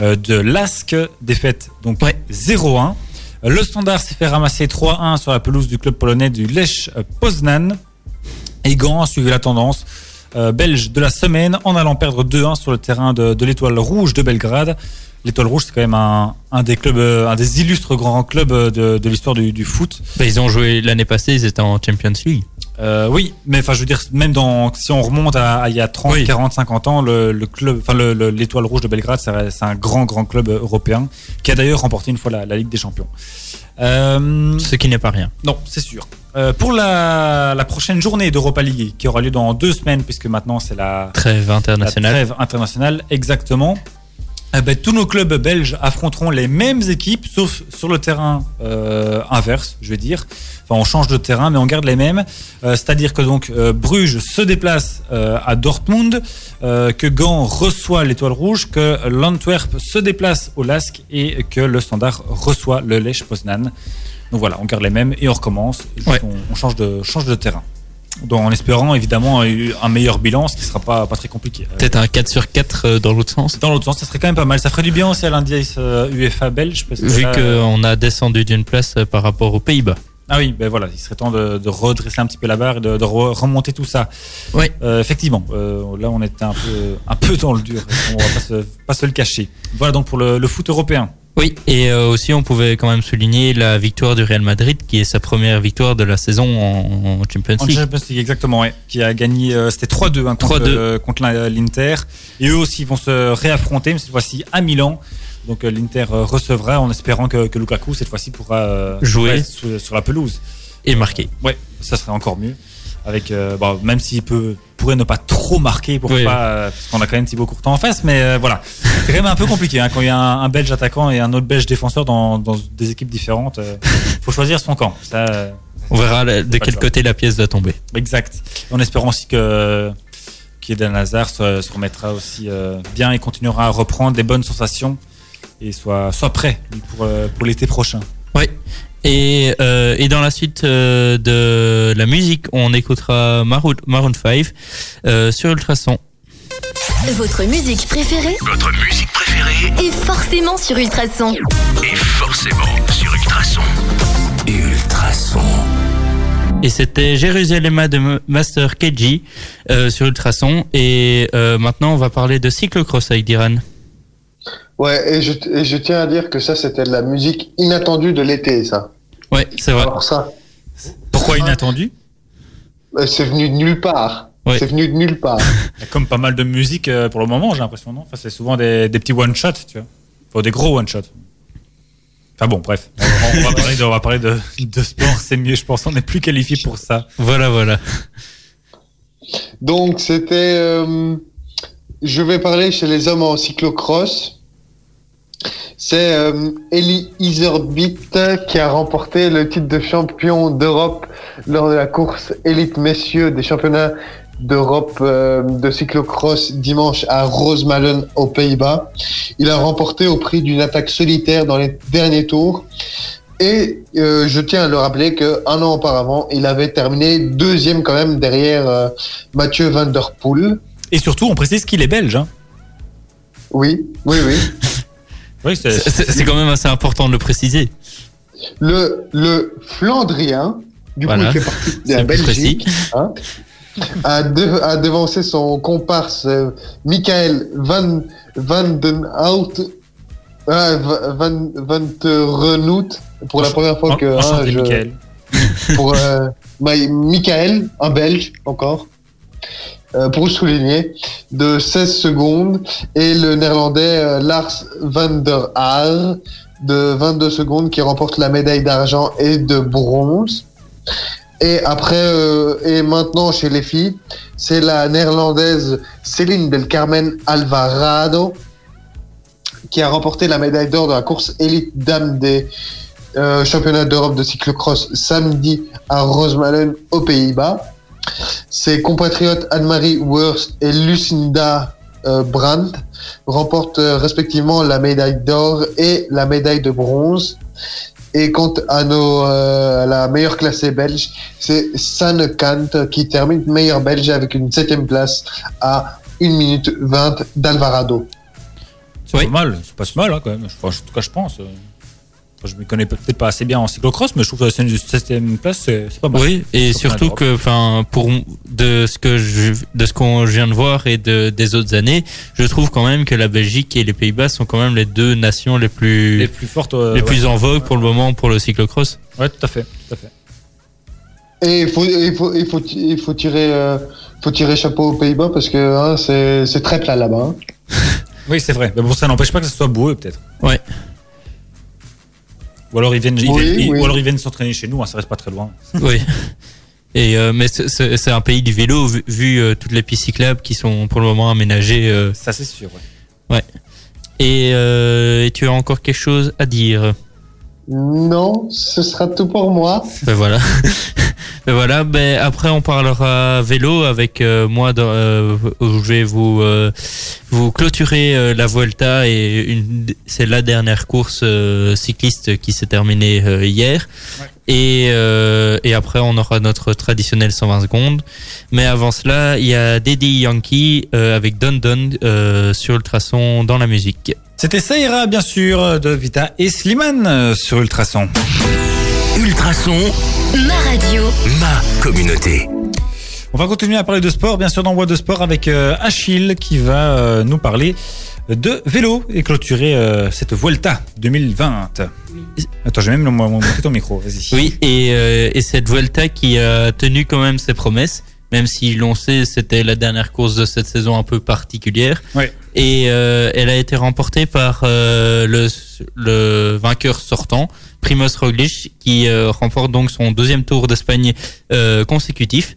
euh, de Lask, défaite donc 0-1. Euh, Le Standard s'est fait ramasser 3-1 sur la pelouse du club polonais du Lech euh, Poznan. Et Gand a suivi la tendance euh, belge de la semaine en allant perdre 2-1 sur le terrain de, de l'Étoile Rouge de Belgrade. L'Étoile Rouge, c'est quand même un, un des clubs, euh, un des illustres grands clubs euh, de, de l'histoire du, du foot. Ben, ils ont joué l'année passée, ils étaient en Champions League. Euh, oui, mais enfin, je veux dire, même dans, si on remonte à, à il y a 30, Oui. 40, 50 ans, le, le club, enfin, le- le- l'Étoile Rouge de Belgrade, c'est c'est un grand, grand club européen qui a d'ailleurs remporté une fois la, la Ligue des Champions. Euh, Ce qui n'est pas rien. non, c'est sûr. Euh, pour la, la prochaine journée d'Europa League, qui aura lieu dans deux semaines, puisque maintenant c'est la, Trêve la internationale. trêve internationale, exactement. Eh ben, tous nos clubs belges affronteront les mêmes équipes, sauf sur le terrain euh, inverse, je vais dire. Enfin, on change de terrain, mais on garde les mêmes. Euh, C'est-à-dire que donc euh, Bruges se déplace à Dortmund, que Gand reçoit l'Étoile Rouge, que l'Antwerp se déplace au Lask et que le Standard reçoit le Lech Poznan. Donc voilà, on garde les mêmes et on recommence. Et Ouais. on, on change de change de terrain. Donc, en espérant évidemment un meilleur bilan, ce qui sera pas pas très compliqué. Peut-être un 4 sur 4 euh, dans l'autre sens. Dans l'autre sens, ça serait quand même pas mal. Ça ferait du bien aussi à l'indice euh, UEFA belge. Parce que Vu qu'on a descendu d'une place euh, par rapport aux Pays-Bas. Ah oui, ben voilà, il serait temps de, de redresser un petit peu la barre et de, de re- remonter tout ça. Oui. Euh, effectivement, euh, là on était un peu, un peu dans le dur. On va pas se, pas se le cacher. Voilà donc pour le, le foot européen. Oui, et euh, aussi on pouvait quand même souligner la victoire du Real Madrid, qui est sa première victoire de la saison en, en Champions En League. Champions League, exactement, ouais. Qui a gagné, euh, c'était 3-2 hein, contre, 3-2. euh, contre la- l'Inter. Et eux aussi vont se réaffronter, mais cette fois-ci à Milan. Donc euh, l'Inter euh, recevra en espérant que, que Lukaku cette fois-ci pourra euh, Jouer. sur, sur la pelouse. Et marqué. Ouais, ça serait encore mieux. Avec, euh, bon, même s'il peut, pourrait ne pas trop marquer pour Oui. pas, euh, parce qu'on a quand même Thibaut Courtois en face, mais euh, voilà. C'est quand même un peu compliqué, hein, quand il y a un, un belge attaquant et un autre belge défenseur dans, dans des équipes différentes. faut choisir son camp. Ça, On verra la- de quel côté la pièce doit tomber. Exact. En espérant aussi que qu'Eden Hazard se, se remettra aussi bien et continuera à reprendre des bonnes sensations et soit, soit prêt pour, pour l'été prochain. Oui. Et, euh, et dans la suite euh, de la musique, on écoutera Maroon, Maroon 5 euh, sur Ultrason. Votre musique préférée Votre musique préférée est forcément sur Ultrason. est forcément sur Ultrason. Ultrason. Et c'était Jérusalem de Master KG euh, sur Ultrason. Et euh, maintenant, on va parler de cyclocross avec Diran. Ouais, et je, et je tiens à dire que ça, c'était de la musique inattendue de l'été, ça. Ouais, c'est vrai. Alors ça, Pourquoi inattendu euh, c'est venu de nulle part. Ouais. C'est venu de nulle part. Comme pas mal de musique euh, pour le moment, j'ai l'impression, non? Enfin, C'est souvent des, des petits one-shots, tu vois. Enfin, des gros one-shots. Enfin bon, bref. On va, parler, de, on va parler de, de sport, c'est mieux, je pense. On n'est plus qualifié pour ça. Voilà, voilà. Donc, c'était. euh, je vais parler chez les hommes en cyclocross. C'est euh, Eli Iserbyt qui a remporté le titre de champion d'Europe lors de la course élite messieurs des championnats d'Europe euh, de cyclocross dimanche à Rosmalen aux Pays-Bas. Il a remporté au prix d'une attaque solitaire dans les derniers tours. Et euh, je tiens à le rappeler qu'un an auparavant, il avait terminé deuxième quand même derrière euh, Mathieu Van Der Poel. Et surtout, on précise qu'il est belge. Hein. Oui, oui, oui. Oui, c'est. Quand même assez important de le préciser. Le, le Flandrien, du Voilà. coup, il fait partie de la Belgique, hein, a, de- a devancé son comparse euh, Michael Van, Van Den Hout, euh, Va- Van, Van te Renout, pour la première fois que. hein, je- Michael. pour euh, Michael, un Belge encore, pour souligner, de 16 secondes, et le néerlandais euh, Lars van der Haar de 22 secondes qui remporte la médaille d'argent et de bronze. Et après, euh, et maintenant chez les filles, c'est la néerlandaise Céline Del Carmen Alvarado qui a remporté la médaille d'or de la course élite dame des euh, championnats d'Europe de cyclocross samedi à Rosmalen aux Pays-Bas. Ses compatriotes Anne-Marie Wurst et Lucinda euh, Brandt remportent euh, respectivement la médaille d'or et la médaille de bronze. Et quant à, nos, euh, à la meilleure classée belge, c'est Sanne Kant qui termine meilleur belge avec une septième place à 1 minute 20 d'Alvarado. C'est Oui. pas mal, c'est pas si mal hein, quand même. Enfin, en tout cas, je pense. Enfin, Je me connais peut-être pas assez bien en cyclocross, mais je trouve que c'est une septième place, c'est pas mal. Oui, et surtout que, enfin, pour de ce que je, de ce qu'on vient de voir et de, des autres années, je trouve quand même que la Belgique et les Pays-Bas sont quand même les deux nations les plus Les les, plus fortes. euh, plus ouais. en vogue pour le moment pour le cyclocross. Ouais, tout à fait, tout à fait. Et il faut, il faut, il faut, il faut tirer, euh, faut tirer chapeau aux Pays-Bas parce que hein, c'est c'est très plat là-bas. hein. Oui, c'est vrai. Mais bon, ça n'empêche pas que ce soit boueux, peut-être. Ouais. Ou alors ils viennent, ils Oui, viennent- ils- oui. ou alors ils viennent s'entraîner chez nous, hein, ça reste pas très loin. oui. Et euh, mais c'est- un pays du vélo vu, vu, euh, toutes les pistes cyclables qui sont pour le moment aménagées. euh, Ça, c'est sûr. Ouais. et, euh, et tu as encore quelque chose à dire? Non, ce sera tout pour moi. Ben voilà. ben voilà. Ben après on parlera vélo avec euh, moi. Dans, euh, où je vais vous euh, vous clôturer euh, la Vuelta et une, c'est la dernière course euh, cycliste qui s'est terminée euh, hier. Ouais. Et euh, et après on aura notre traditionnel 120 secondes. Mais avant cela, il y a Daddy Yankee euh, avec Don Don euh, sur Ultrason dans la musique. C'était ça ira, bien sûr, de Vita et Slimane euh, sur Ultrason. Ultrason, Ma radio. ma communauté. On va continuer à parler de sport, bien sûr, dans Bois de Sport avec euh, Achille qui va euh, nous parler de vélo et clôturer euh, cette Vuelta 2020. Attends, je vais même mon- monter ton micro, vas-y. Oui, et, euh, et cette Vuelta qui a tenu quand même ses promesses, même si l'on sait c'était la dernière course de cette saison un peu particulière. Ouais. Et euh, elle a été remportée par euh, le, le vainqueur sortant, Primoz Roglic, qui euh, remporte donc son deuxième tour d'Espagne consécutif.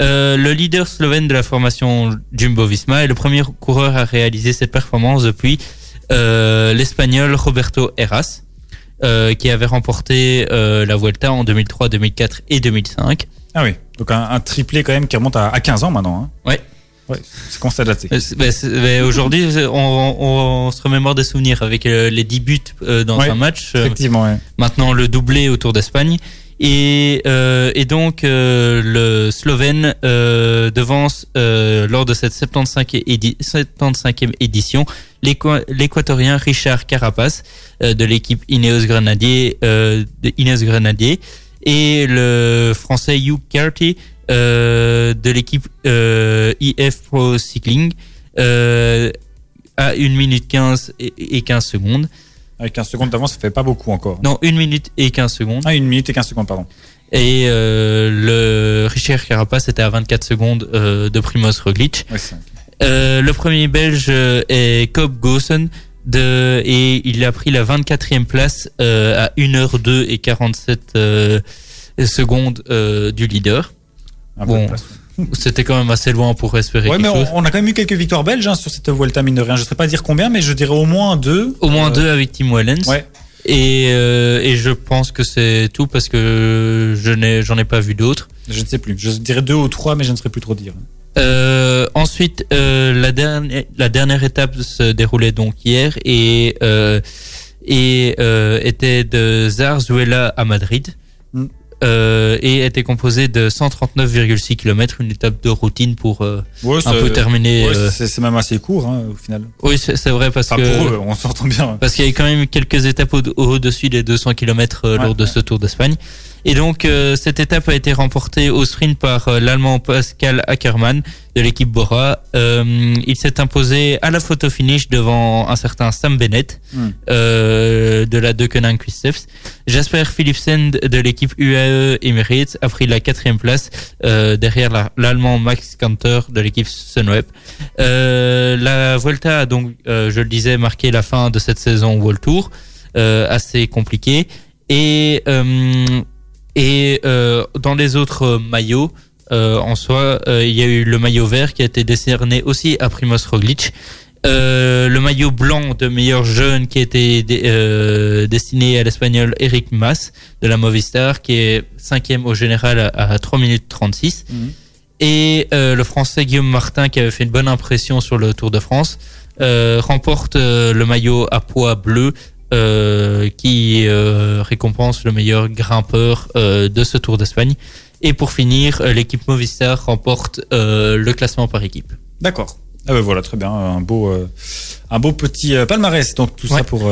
Le leader slovène de la formation Jumbo-Visma est le premier coureur à réaliser cette performance depuis l'espagnol Roberto Heras, qui avait remporté la Vuelta en 2003, 2004 et 2005. Ah oui, donc un, un triplé quand même qui remonte à, à 15 ans maintenant. hein. Ouais, c'est constaté. Euh, bah, bah, Aujourd'hui, on, on- on se remémore des souvenirs avec euh, les 10 buts euh, dans Ouais, un match. Effectivement, ouais. maintenant le doublé au Tour d'Espagne. Et, euh, et donc euh, le Slovène euh, devance lors de cette 75e, édi 75e édition l'Équa- l'Équatorien Richard Carapace de l'équipe Ineos Grenadier, de Ineos Grenadier et le Français Hugh Carty euh, de l'équipe euh, IF Pro Cycling euh, à 1 minute 15 et, et 15 secondes. Avec un second d'avance, ça fait pas beaucoup encore. Non, 1 minute et 15 secondes. Ah, une minute et 15 secondes, pardon. Et euh, le Richard Carapace était à 24 secondes euh, de Primoz Roglic. Ouais, Euh, le premier Belge est Cobb Goosen de, et il a pris la 24e place euh, à 1h02 et 47 euh, secondes euh, du leader. un peu Bon. C'était quand même assez loin pour espérer Ouais, mais quelque chose. on, on a quand même eu quelques victoires belges hein, sur cette Vuelta, mine de rien. Je ne saurais pas dire combien, mais je dirais au moins deux. Au moins Euh, deux avec Tim Wellens. Ouais. Et, et je pense que c'est tout parce que je n'ai, j'en ai pas vu d'autres. Je ne sais plus. Je dirais deux ou trois, mais je ne saurais plus trop dire. Euh, ensuite, euh, la dernière la dernière étape se déroulait donc hier et euh, et euh, était de Zarzuela à Madrid. Mm. Euh, et était composée de 139,6 km, une étape de routine pour euh, Ouais, un peu terminer. ouais, c'est même assez court, hein, au final. Oui, c'est vrai parce Enfin, que pour eux, on s'entend bien. parce qu'il y a quand même quelques étapes au- au-dessus des 200 km Ouais, lors de ce Tour d'Espagne. Et donc, euh, cette étape a été remportée au sprint par euh, l'Allemand Pascal Ackermann de l'équipe Bora. Euh, il s'est imposé à la photo finish devant un certain Sam Bennett euh, de la Deceuninck Quick-Steps. Jasper Philipsen de l'équipe UAE Emirates a pris la quatrième place euh, derrière la- l'Allemand Max Kanter de l'équipe Sunweb. Euh, la Vuelta a donc, euh, je le disais, marqué la fin de cette saison World Tour, euh, assez compliquée. Et, euh, et euh, dans les autres maillots, euh, en soi, euh, il y a eu le maillot vert qui a été décerné aussi à Primoz Roglic. Euh, le maillot blanc de meilleur jeune qui a été dé- euh, destiné à l'espagnol Eric Mas de la Movistar qui est cinquième au général à, à 3 minutes 36 Mhm. et euh, le français Guillaume Martin qui avait fait une bonne impression sur le Tour de France euh, remporte euh, le maillot à poids bleu euh, qui euh, récompense le meilleur grimpeur euh, de ce Tour d'Espagne et pour finir l'équipe Movistar remporte le classement par équipe D'accord. Ah ouais, voilà, très bien. Un beau, un beau petit palmarès. Donc tout Ouais. ça pour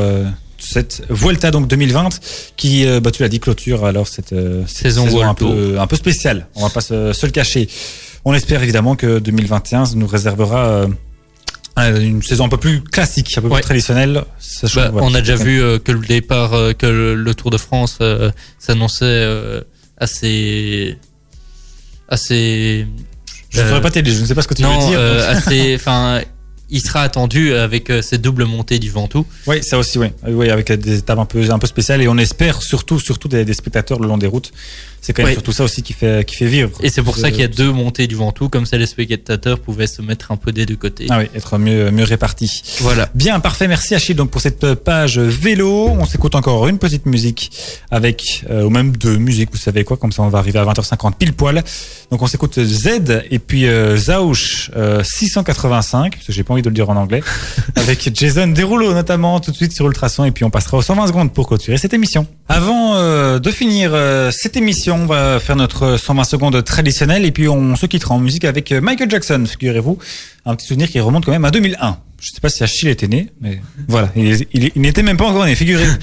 cette Vuelta donc 2020 qui, bah, tu l'as dit, clôture alors cette, cette Saison saison un peu, un peu spéciale. On va pas se, se le cacher. On espère évidemment que 2021 nous réservera une saison un peu plus classique, un peu Ouais. plus traditionnelle. sachant- Bah, on a déjà vu euh, que le départ, euh, que le, le Tour de France euh, s'annonçait assez, assez. Je ne saurais pas t'aider. Je ne sais pas ce que tu non, veux dire. assez. Enfin, il sera attendu avec euh, cette double montée du Ventoux. Oui, ça aussi, oui. Oui, avec des étapes un peu, un peu spéciales et on espère surtout, surtout des, des spectateurs le long des routes. C'est quand même Oui. surtout ça aussi qui fait, qui fait vivre. Et c'est pour ça Euh, qu'il y a deux montées du Ventoux, comme ça les spectateurs pouvaient se mettre un peu des deux côtés. Ah oui, être mieux, mieux répartis. Voilà. Bien, parfait. Merci Achille donc pour cette page vélo. On s'écoute encore une petite musique avec, euh, ou même deux musiques, vous savez quoi, comme ça on va arriver à 20h50 pile poil. Donc on s'écoute Z et puis euh, Zauch euh, 685, parce que j'ai pas envie de le dire en anglais, avec Jason Derulo notamment tout de suite sur Ultrason et puis on passera aux 120 secondes pour clôturer cette émission. Avant euh, de finir euh, cette émission, on va faire notre 120 secondes traditionnelle et puis on se quittera en musique avec euh, Michael Jackson, figurez-vous, un petit souvenir qui remonte quand même à 2001. Je sais pas si Achille était né, mais voilà, il, il- il n'était même pas encore né, figurez-vous.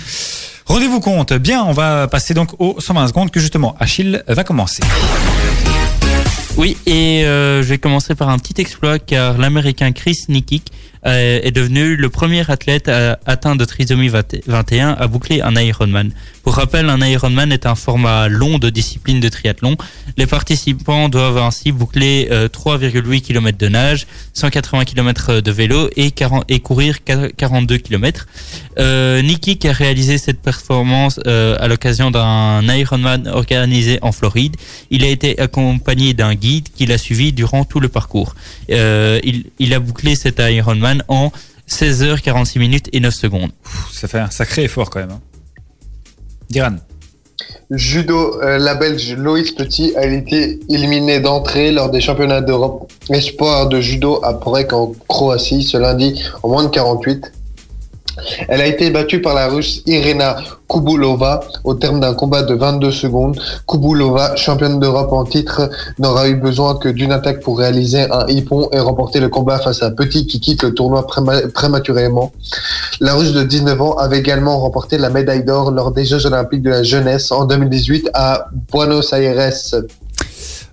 Rendez-vous compte. Bien, on va passer donc aux 120 secondes que justement Achille va commencer. Oui, et euh, je vais commencer par un petit exploit car l'Américain Chris Nikic est devenu le premier athlète à- atteint de trisomie 20 21 à boucler un Ironman. Pour rappel, un Ironman est un format long de discipline de triathlon. Les participants doivent ainsi boucler euh, 3,8 km de nage, 180 km de vélo et, 40 et courir 42 km. Euh, Nikic a réalisé cette performance euh, à l'occasion d'un Ironman organisé en Floride. Il a été accompagné d'un guide qui l'a suivi durant tout le parcours. Euh, il a bouclé cet Ironman en 16 h 46 minutes et 9 secondes. Ça fait un sacré effort quand même. hein. Diran. Judo, euh, la Belge Loïs Petit a été éliminée d'entrée lors des championnats d'Europe espoir de judo à Porek en Croatie ce lundi en moins de 48. Elle a été battue par la Russe Irina Kubulova au terme d'un combat de 22 secondes. Kubulova, championne d'Europe en titre, n'aura eu besoin que d'une attaque pour réaliser un hippon et remporter le combat face à Petit qui quitte le tournoi préma- prématurément. La Russe de 19 ans avait également remporté la médaille d'or lors des Jeux Olympiques de la jeunesse en 2018 à Buenos Aires.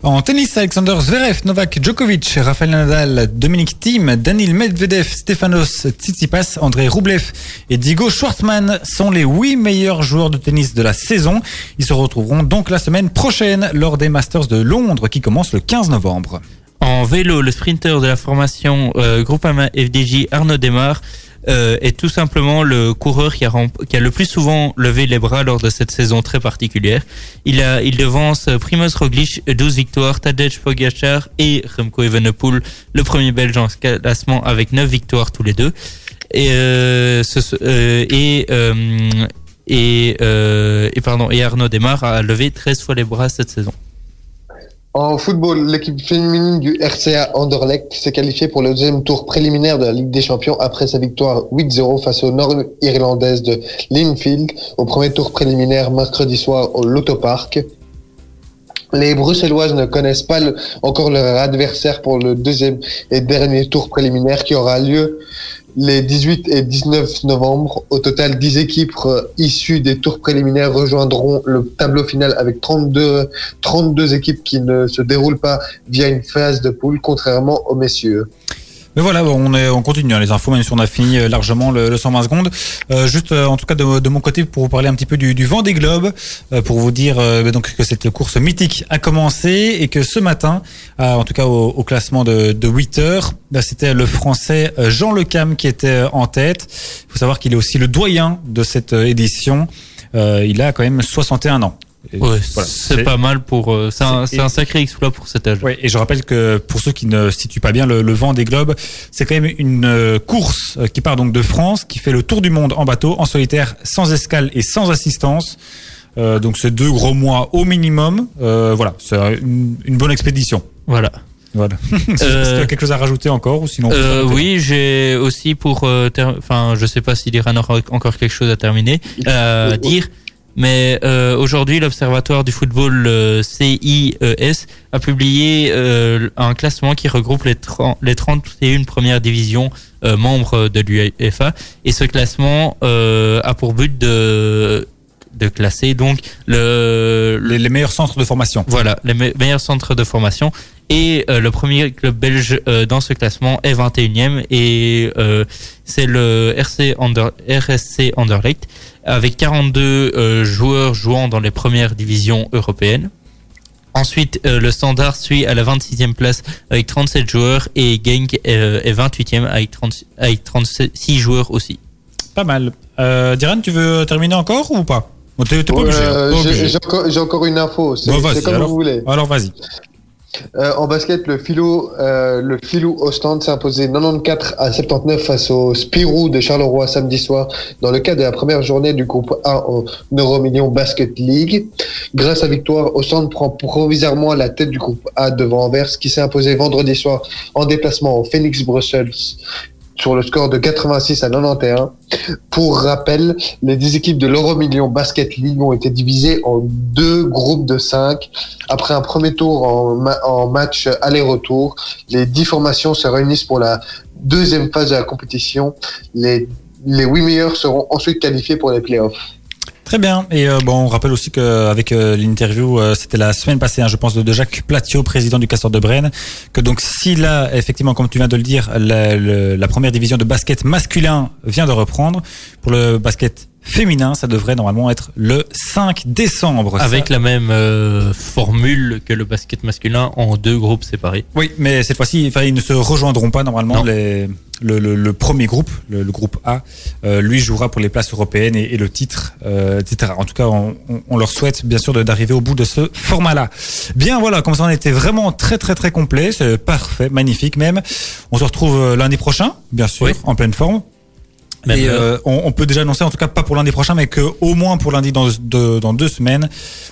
En tennis, Alexander Zverev, Novak Djokovic, Rafael Nadal, Dominic Thiem, Danil Medvedev, Stefanos Tsitsipas, Andrei Rublev et Diego Schwartzmann sont les huit meilleurs joueurs de tennis de la saison. Ils se retrouveront donc la semaine prochaine lors des Masters de Londres qui commencent le 15 novembre. En vélo, le sprinter de la formation euh, Groupama FDJ Arnaud Desmar euh, est tout simplement le coureur qui a, le plus souvent levé les bras lors de cette saison très particulière. Il a, il devance Primoz Roglic 12 victoires, Tadej Pogacar et Remco Evenepoel, le premier belge en classement avec 9 victoires tous les deux. Et euh, euh, et euh, et, euh, pardon et Arnaud Desmar a levé 13 fois les bras cette saison. En football, l'équipe féminine du RCA Anderlecht s'est qualifiée pour le deuxième tour préliminaire de la Ligue des Champions après sa victoire 8-0 face aux Nord-Irlandaises de Linfield au premier tour préliminaire mercredi soir au Lotto Park. Les Bruxelloises ne connaissent pas encore leur adversaire pour le deuxième et dernier tour préliminaire qui aura lieu les 18 et 19 novembre. Au total, 10 équipes euh, issues des tours préliminaires rejoindront le tableau final avec 32, 32 équipes qui ne se déroulent pas via une phase de poule, contrairement aux messieurs. Mais voilà, on, est, on continue hein, les infos, même si on a fini euh, largement le, le 120 secondes. Euh, juste, euh, en tout cas, de, de mon côté, pour vous parler un petit peu du, du vent des globes, euh, pour vous dire euh, bah, donc que cette course mythique a commencé et que ce matin, en tout cas au, au classement de, de 8 heures, bah, c'était le Français Jean Lecam qui était en tête. Il faut savoir qu'il est aussi le doyen de cette édition. Il a quand même 61 ans. Et Ouais, voilà, c'est pas mal pour. euh, c'est un, sacré exploit pour cet âge. Ouais, et je rappelle que pour ceux qui ne situent pas bien le, le vent des globes, c'est quand même une euh, course euh, qui part donc de France, qui fait le tour du monde en bateau, en solitaire, sans escale et sans assistance. Euh, donc c'est deux gros mois au minimum. Euh, voilà, c'est une, une bonne expédition. Voilà. Voilà. Est-ce que tu as quelque chose à rajouter encore ou sinon Euh, oui, j'ai aussi pour. euh, Enfin, je sais pas si Liran aura encore quelque chose à terminer, dire. Mais euh, aujourd'hui, l'Observatoire du football euh, CIES a publié euh, un classement qui regroupe les, 30, les 31 premières divisions euh, membres de l'UEFA. Et ce classement euh, a pour but de, de classer donc le, les, les meilleurs centres de formation. voilà, les me- meilleurs centres de formation. Et euh, le premier club belge euh, dans ce classement est 21e et euh, c'est le RC Ander, RSC Anderlecht avec 42 euh, joueurs jouant dans les premières divisions européennes. Ensuite, euh, le Standard suit à la 26e place avec 37 joueurs et Genk euh, est 28e avec, 30, avec 36 joueurs aussi. Pas mal. Euh, Diran, tu veux terminer encore ou pas? J'ai- encore, une info, c'est Bon, comme alors. vous voulez. Alors vas-y. Euh, en basket, le Filou, euh, le Filou Ostende s'est imposé 94 à 79 face au Spirou de Charleroi samedi soir dans le cadre de la première journée du groupe A en Euromillion Basket League. Grâce à victoire, Ostende prend provisoirement la tête du groupe A devant Anvers qui s'est imposé vendredi soir en déplacement au Phoenix Brussels sur le score de 86 à 91. Pour rappel, les 10 équipes de l'Euromillion Basket League ont été divisées en deux groupes de 5 après un premier tour en, ma- en match aller-retour, les 10 formations se réunissent pour la deuxième phase de la compétition. Les, les 8 meilleurs seront ensuite qualifiés pour les playoffs. Très bien. Et euh, bon, on rappelle aussi qu'avec euh, l'interview, euh, c'était la semaine passée, hein, je pense, de, Jacques Platiot, président du Castor de Brenne, que donc si là, effectivement, comme tu viens de le dire, la première division de basket masculin vient de reprendre, pour le basket féminin, ça devrait normalement être le 5 décembre. Avec Ça- la même euh, formule que le basket masculin en deux groupes séparés. Oui, mais cette fois-ci, enfin, ils ne se rejoindront pas normalement. Les, le, le, le premier groupe, le, le groupe A, euh, lui jouera pour les places européennes et, et le titre, euh, etc. En tout cas, on, on- on leur souhaite bien sûr d'arriver au bout de ce format-là. Bien, voilà, comme ça on était vraiment très très très complet, c'est parfait, magnifique même. On se retrouve euh, lundi prochain, bien sûr, Oui. en pleine forme. Même et heure. euh, on, on peut déjà annoncer, en tout cas pas pour lundi prochain, mais que au moins pour lundi dans, de- dans deux semaines,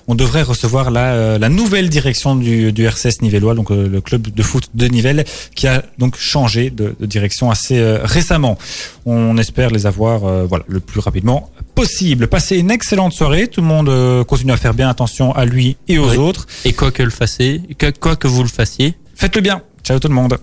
on devrait recevoir la, euh, la nouvelle direction du, du RCS Nivellois, donc euh, le club de foot de Nivelles, qui a donc changé de, de direction assez euh, récemment. On espère les avoir euh, voilà, le plus rapidement possible. Passez une excellente soirée. Tout le monde euh, continue à faire bien attention à lui et aux Oui. autres. Et quoi que le fassiez, que- quoi que vous le fassiez, Faites-le bien. Ciao tout le monde.